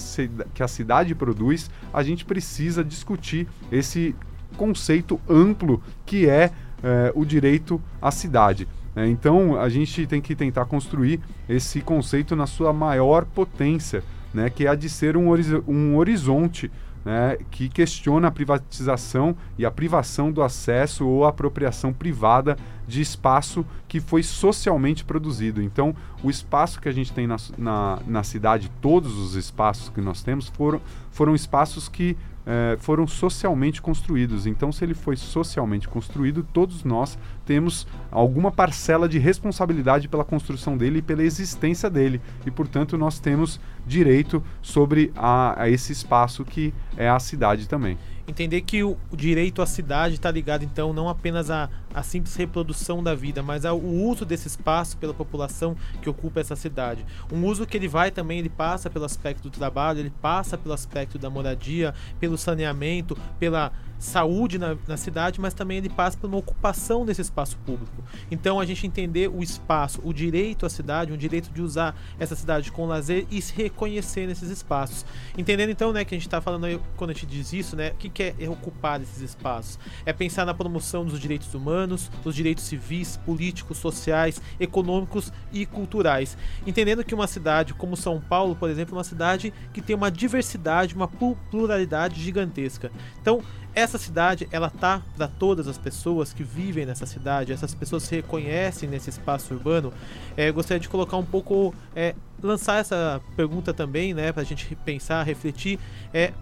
que a cidade produz, a gente precisa discutir esse conceito amplo que é eh, o direito à cidade. né? então a gente tem que tentar construir esse conceito na sua maior potência, né? que é a de ser um, horizo- um horizonte né? que questiona a privatização e a privação do acesso ou apropriação privada de espaço que foi socialmente produzido. Então, o espaço que a gente tem na, na, na cidade, todos os espaços que nós temos, foram, foram espaços que eh, foram socialmente construídos. Então, se ele foi socialmente construído, todos nós temos alguma parcela de responsabilidade pela construção dele e pela existência dele. E, portanto, nós temos direito sobre a, a esse espaço que é a cidade também. Entender que o, direito à cidade está ligado, então, não apenas à, à simples reprodução da vida, mas ao uso desse espaço pela população que ocupa essa cidade. Um uso que ele vai também, ele passa pelo aspecto do trabalho, ele passa pelo aspecto da moradia, pelo saneamento, pela saúde na, na cidade, mas também ele passa por uma ocupação desse espaço público. Então a gente entender o espaço, o direito à cidade, o direito de usar essa cidade com lazer e se reconhecer nesses espaços. Entendendo então, né, que a gente está falando aí, quando a gente diz isso, né, o que, que é ocupar esses espaços? É pensar na promoção dos direitos humanos, dos direitos civis, políticos, sociais, econômicos e culturais. Entendendo que uma cidade como São Paulo, por exemplo, é uma cidade que tem uma diversidade, uma pluralidade gigantesca. Então, essa cidade, ela tá para todas as pessoas que vivem nessa cidade, essas pessoas se reconhecem nesse espaço urbano. É, gostaria de colocar um pouco, é, lançar essa pergunta também, né, para a gente pensar, refletir. É,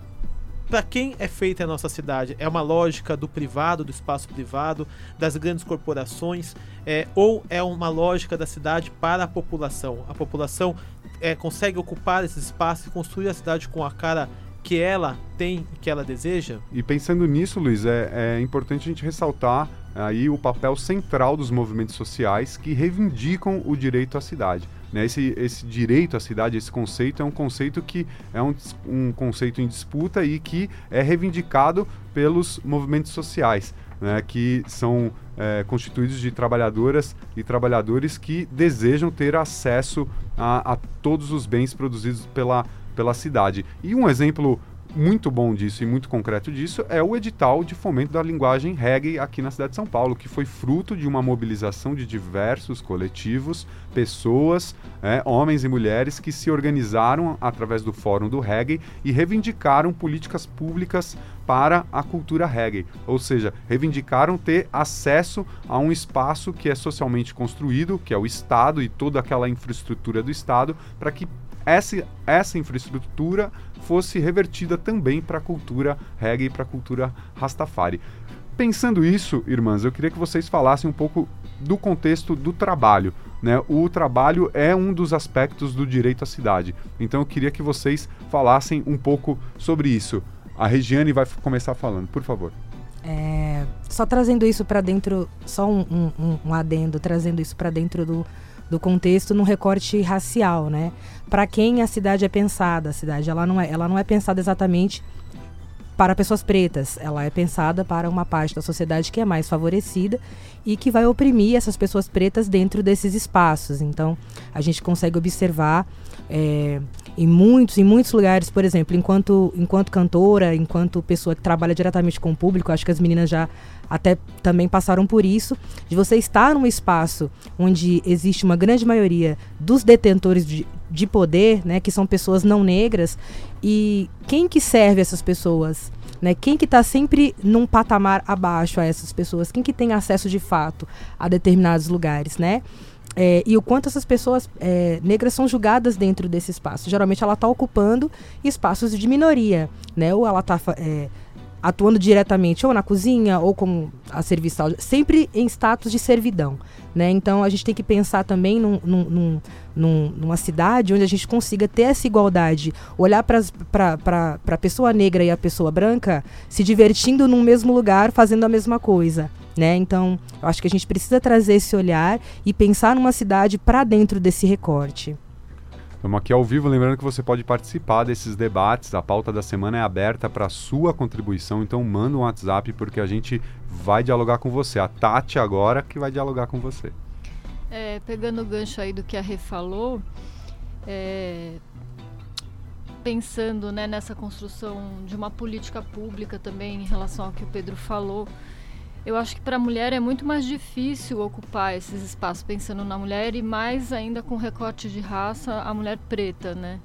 para quem é feita a nossa cidade? É uma lógica do privado, do espaço privado, das grandes corporações, é, ou é uma lógica da cidade para a população? A população é, consegue ocupar esses espaços e construir a cidade com a cara que ela tem e que ela deseja? E pensando nisso, Luiz, é, é importante a gente ressaltar aí o papel central dos movimentos sociais que reivindicam o direito à cidade. Né? Esse, esse direito à cidade, esse conceito, é um conceito que é um, um conceito em disputa e que é reivindicado pelos movimentos sociais, né? que são é, constituídos de trabalhadoras e trabalhadores que desejam ter acesso a, a todos os bens produzidos pela, pela cidade. E um exemplo muito bom disso e muito concreto disso é o edital de fomento da linguagem reggae aqui na cidade de São Paulo, que foi fruto de uma mobilização de diversos coletivos, pessoas, é, homens e mulheres que se organizaram através do Fórum do Reggae e reivindicaram políticas públicas para a cultura reggae, ou seja, reivindicaram ter acesso a um espaço que é socialmente construído, que é o Estado e toda aquela infraestrutura do Estado, para que essa, essa infraestrutura fosse revertida também para a cultura reggae e para a cultura Rastafari. Pensando isso, irmãs, eu queria que vocês falassem um pouco do contexto do trabalho. né, o trabalho é um dos aspectos do direito à cidade. Então eu queria que vocês falassem um pouco sobre isso. A Regiane vai começar falando, por favor. É, só trazendo isso para dentro, só um- um- um adendo, trazendo isso para dentro do, do contexto no recorte racial, né? Para quem a cidade é pensada, a cidade ela não é, ela não é pensada exatamente para pessoas pretas, ela é pensada para uma parte da sociedade que é mais favorecida e que vai oprimir essas pessoas pretas dentro desses espaços. Então, a gente consegue observar é, em muitos, em muitos lugares, por exemplo, enquanto, enquanto cantora, enquanto pessoa que trabalha diretamente com o público, acho que as meninas já até também passaram por isso, de você estar num espaço onde existe uma grande maioria dos detentores de, de poder, né, que são pessoas não negras, e quem que serve essas pessoas? Né? Quem que está sempre num patamar abaixo a essas pessoas? Quem que tem acesso de fato a determinados lugares, né? É, e o quanto essas pessoas é, negras são julgadas dentro desse espaço. Geralmente ela está ocupando espaços de minoria, né? Ou ela está atuando diretamente ou na cozinha ou como a serviçal, sempre em status de servidão, né? Então a gente tem que pensar também num, num, num, num- numa cidade onde a gente consiga ter essa igualdade, olhar para a pessoa negra e a pessoa branca se divertindo num mesmo lugar, fazendo a mesma coisa. Né? Então, eu acho que a gente precisa trazer esse olhar e pensar numa cidade para dentro desse recorte. Estamos aqui ao vivo, lembrando que você pode participar desses debates. A pauta da semana é aberta para sua contribuição, então manda um WhatsApp porque a gente vai dialogar com você. A Tati agora que vai dialogar com você. É, pegando o gancho aí do que a Rê falou, é, pensando né, nessa construção de uma política pública também em relação ao que o Pedro falou, eu acho que para a mulher é muito mais difícil ocupar esses espaços, pensando na mulher e mais ainda com recorte de raça, a mulher preta, né?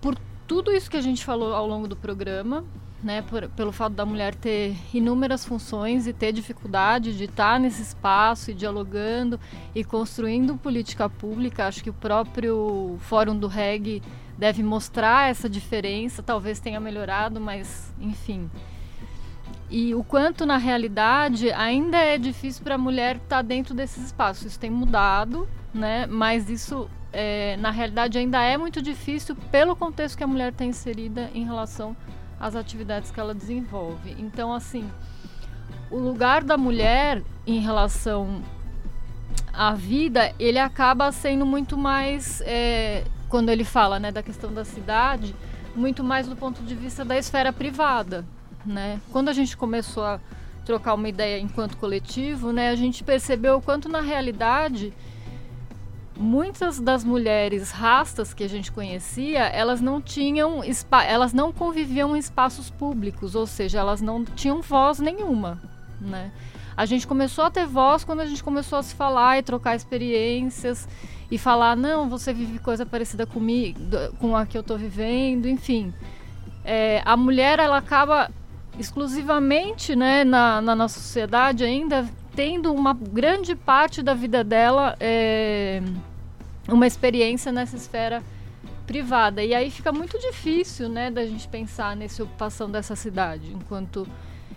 Por tudo isso que a gente falou ao longo do programa, né, por- pelo fato da mulher ter inúmeras funções e ter dificuldade de estar nesse espaço e dialogando e construindo política pública, acho que o próprio Fórum do Reg deve mostrar essa diferença, talvez tenha melhorado, mas enfim. E o quanto na realidade ainda é difícil para a mulher estar dentro desses espaços. Isso tem mudado, né? Mas isso é, na realidade ainda é muito difícil pelo contexto que a mulher está inserida em relação às atividades que ela desenvolve. Então, assim, o lugar da mulher em relação à vida, ele acaba sendo muito mais, é, quando ele fala né, da questão da cidade, muito mais do ponto de vista da esfera privada. Né? Quando a gente começou a trocar uma ideia enquanto coletivo, né, a gente percebeu o quanto na realidade muitas das mulheres rastas que a gente conhecia, elas não tinham elas não conviviam em espaços públicos, ou seja, elas não tinham voz nenhuma, né? A gente começou a ter voz quando a gente começou a se falar e trocar experiências e falar, não, você vive coisa parecida comigo, com a que eu estou vivendo, enfim. É, a mulher, ela acaba exclusivamente, né, na, na nossa sociedade ainda tendo uma grande parte da vida dela é, uma experiência nessa esfera privada. E aí fica muito difícil, né, da gente pensar nessa ocupação dessa cidade enquanto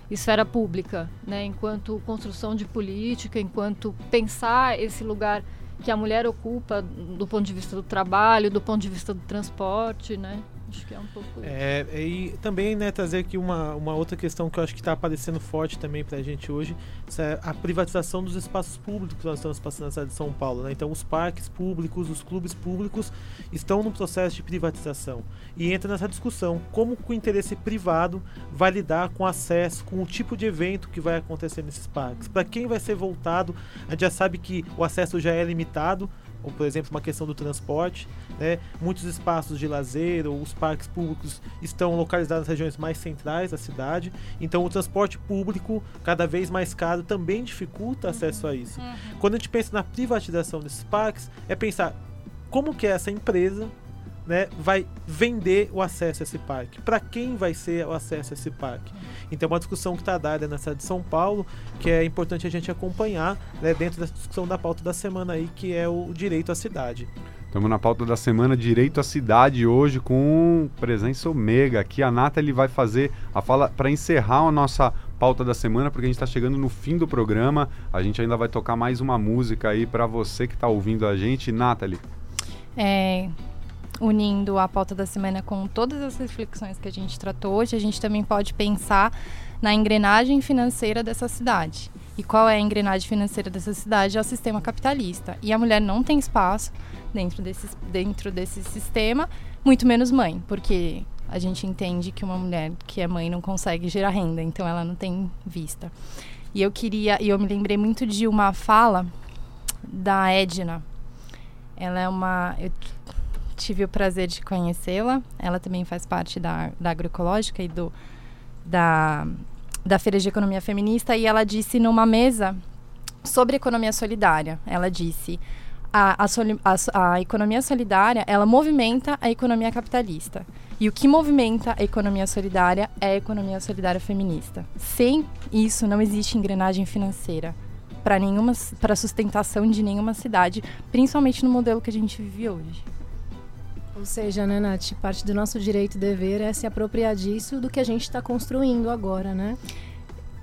esfera pública, né, enquanto construção de política, enquanto pensar esse lugar que a mulher ocupa do ponto de vista do trabalho, do ponto de vista do transporte, né? Acho que é um pouco isso. É, e também né, trazer aqui uma, uma outra questão que eu acho que está aparecendo forte também para a gente hoje, isso é a privatização dos espaços públicos que nós estamos passando na cidade de São Paulo. Né? Então, os parques públicos, os clubes públicos estão no processo de privatização. E entra nessa discussão, como o interesse privado vai lidar com acesso, com o tipo de evento que vai acontecer nesses parques. Para quem vai ser voltado, a gente já sabe que o acesso já é limitado, ou por exemplo uma questão do transporte, né? Muitos espaços de lazer ou os parques públicos estão localizados nas regiões mais centrais da cidade, então o transporte público cada vez mais caro também dificulta acesso a isso. Quando a gente pensa na privatização desses parques, é pensar como que essa empresa né, vai vender o acesso a esse parque. Para quem vai ser o acesso a esse parque? Então, é uma discussão que está dada na cidade de São Paulo, que é importante a gente acompanhar né, dentro da discussão da pauta da semana aí, que é o direito à cidade. Estamos na pauta da semana Direito à Cidade hoje com presença Omega. Aqui a Nathalie vai fazer a fala para encerrar a nossa pauta da semana, porque a gente está chegando no fim do programa. A gente ainda vai tocar mais uma música aí para você que está ouvindo a gente. Nathalie. É, unindo a pauta da semana com todas as reflexões que a gente tratou hoje, a gente também pode pensar na engrenagem financeira dessa cidade. E qual é a engrenagem financeira dessa cidade? É o sistema capitalista. E a mulher não tem espaço dentro desse, dentro desse sistema, muito menos mãe, porque a gente entende que uma mulher que é mãe não consegue gerar renda, então ela não tem vista. E eu queria, e eu me lembrei muito de uma fala da Edna. Ela é uma. Eu tive o prazer de conhecê-la. Ela também faz parte da, da agroecológica e do, da, da Feira de Economia Feminista. E ela disse numa mesa sobre economia solidária. Ela disse: a, a, soli- a a economia solidária ela movimenta a economia capitalista. E o que movimenta a economia solidária é a economia solidária feminista. Sem isso, não existe engrenagem financeira para nenhuma para sustentação de nenhuma cidade, principalmente no modelo que a gente vive hoje. Ou seja, né, Nath, parte do nosso direito e dever é se apropriar disso do que a gente está construindo agora, né?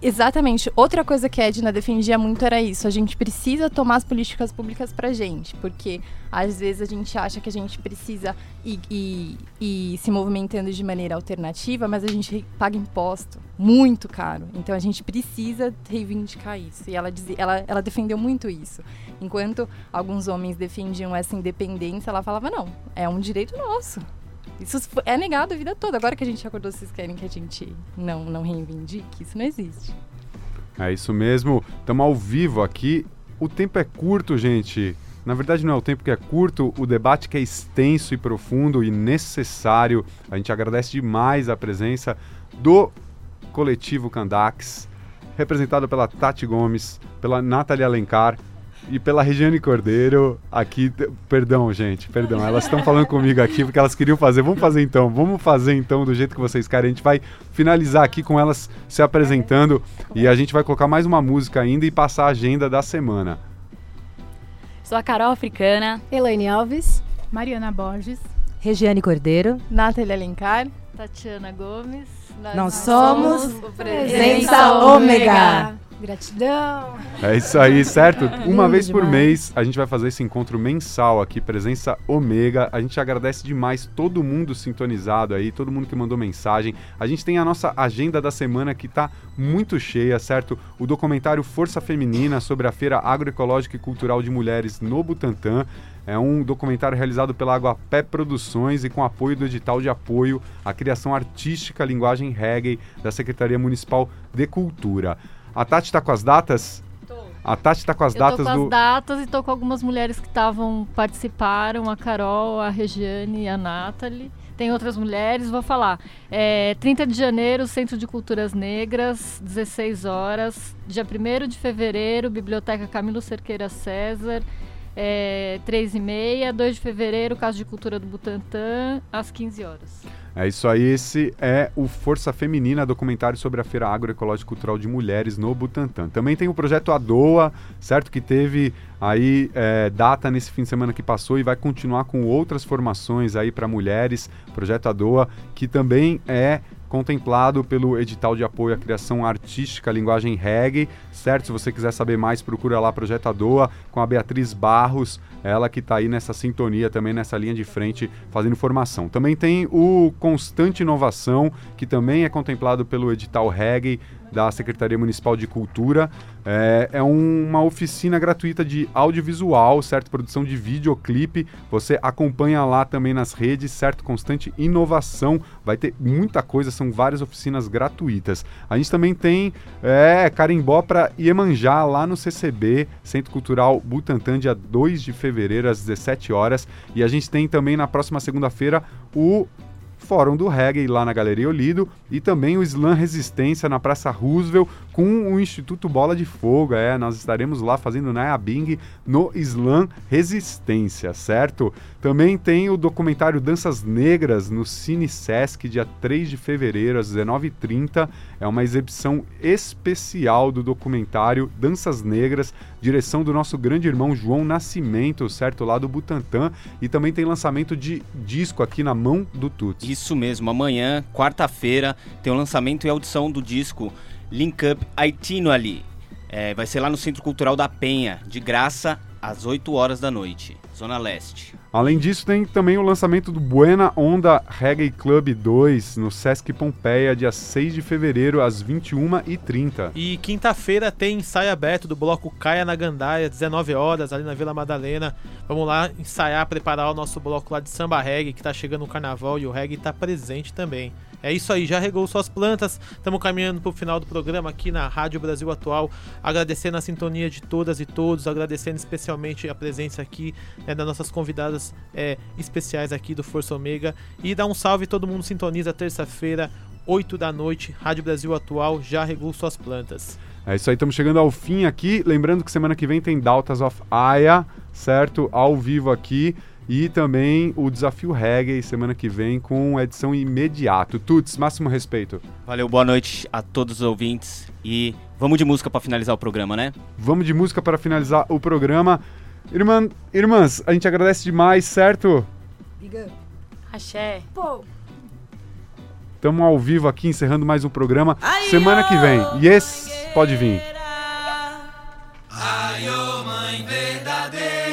Exatamente. Outra coisa que a Edna defendia muito era isso. A gente precisa tomar as políticas públicas pra gente. Porque às vezes a gente acha que a gente precisa ir, ir- ir se movimentando de maneira alternativa, mas a gente paga imposto muito caro. Então a gente precisa reivindicar isso. E ela, dizia, ela, ela defendeu muito isso. Enquanto alguns homens defendiam essa independência, ela falava: não, é um direito nosso. Isso é negado a vida toda. Agora que a gente acordou, vocês querem que a gente não, não reivindique? Isso não existe. É isso mesmo. Estamos ao vivo aqui. O tempo é curto, gente. Na verdade, não é o tempo que é curto, o debate que é extenso e profundo e necessário. A gente agradece demais a presença do coletivo Candax, representado pela Tati Gomes, pela Nathalie Alencar e pela Regiane Cordeiro. Aqui, perdão, gente, perdão. Elas estão falando comigo aqui porque elas queriam fazer. Vamos fazer então, vamos fazer então do jeito que vocês querem. A gente vai finalizar aqui com elas se apresentando e a gente vai colocar mais uma música ainda e passar a agenda da semana. Sou a Carol Africana. Elaine Alves. Mariana Borges. Regiane Cordeiro. Nathalie Alencar. Tatiana Gomes. Nós somos o Presença Ômega. Gratidão. É isso aí, certo? Uma Lindo vez por demais. mês a gente vai fazer esse encontro mensal aqui, Presença Ômega. A gente agradece demais todo mundo sintonizado aí, todo mundo que mandou mensagem. A gente tem a nossa agenda da semana que tá muito cheia, certo? O documentário Força Feminina sobre a Feira Agroecológica e Cultural de Mulheres no Butantã. É um documentário realizado pela Aguapé Produções e com apoio do edital de apoio à criação artística linguagem reggae da Secretaria Municipal de Cultura. A Tati tá com as datas? A Tati tá com as eu datas tô com do. as datas e tô com algumas mulheres que estavam participaram, a Carol, a Regiane e a Nathalie. Tem outras mulheres, vou falar. É, 30 de janeiro, Centro de Culturas Negras, 16 horas. Dia 1 de fevereiro, Biblioteca Camilo Cerqueira César, é, 3 e meia. 2 de fevereiro, Casa de Cultura do Butantã, às 15 horas. É isso aí, esse é o Força Feminina, documentário sobre a Feira Agroecológica Cultural de Mulheres no Butantã. Também tem o projeto Adoa, certo? Que teve aí é, data nesse fim de semana que passou e vai continuar com outras formações aí para mulheres. Projeto Adoa, que também é contemplado pelo edital de apoio à criação artística linguagem reggae, certo? Se você quiser saber mais, procura lá Projeto Adoa com a Beatriz Barros, ela que está aí nessa sintonia também nessa linha de frente fazendo formação. Também tem o Constante Inovação, que também é contemplado pelo edital reggae da Secretaria Municipal de Cultura. É, é um- uma oficina gratuita de audiovisual, certo? Produção de videoclipe. Você acompanha lá também nas redes, certo? Constante inovação. Vai ter muita coisa, são várias oficinas gratuitas. A gente também tem é, carimbó para Iemanjá, lá no CCB, Centro Cultural Butantã, dia 2 de fevereiro, às 17 horas. E a gente tem também na próxima segunda-feira o Fórum do Reggae lá na Galeria Olido e também o Slam Resistência na Praça Roosevelt com o Instituto Bola de Fogo. É, nós estaremos lá fazendo Nayabing no Slam Resistência, certo? Também tem o documentário Danças Negras no Cine Sesc, dia 3 de fevereiro, às 19h30. É uma exibição especial do documentário Danças Negras, direção do nosso grande irmão João Nascimento, certo? Lá do Butantã. E também tem lançamento de disco aqui na mão do Tuts. Isso mesmo, amanhã, quarta-feira, tem o lançamento e audição do disco Link Up Haitino ali. É, vai ser lá no Centro Cultural da Penha, de graça, às 8 horas da noite, Zona Leste. Além disso, tem também o lançamento do Buena Onda Reggae Club 2 no Sesc Pompeia, dia 6 de fevereiro, às 21h30. E quinta-feira tem ensaio aberto do bloco Caia na Gandaia, 19 horas, ali na Vila Madalena. Vamos lá ensaiar, preparar o nosso bloco lá de samba reggae, que tá chegando o carnaval e o reggae tá presente também. É isso aí, já regou suas plantas. Estamos caminhando para o final do programa aqui na Rádio Brasil Atual. Agradecendo a sintonia de todas e todos, agradecendo especialmente a presença aqui né, das nossas convidadas é, especiais aqui do Força Ômega. E dá um salve, todo mundo sintoniza terça-feira, 8 da noite. Rádio Brasil Atual já regou suas plantas. É isso aí, estamos chegando ao fim aqui. Lembrando que semana que vem tem Dautas of Aya, certo? Ao vivo aqui. E também o Desafio Reggae semana que vem com edição imediato. Tuts, máximo respeito. Valeu, boa noite a todos os ouvintes e vamos de música para finalizar o programa, né? Vamos de música para finalizar o programa. Irmã, irmãs, a gente agradece demais, certo? Axé. Pô. Estamos ao vivo aqui encerrando mais um programa. Semana que vem. Yes, pode vir. Ai, ô mãe verdadeira.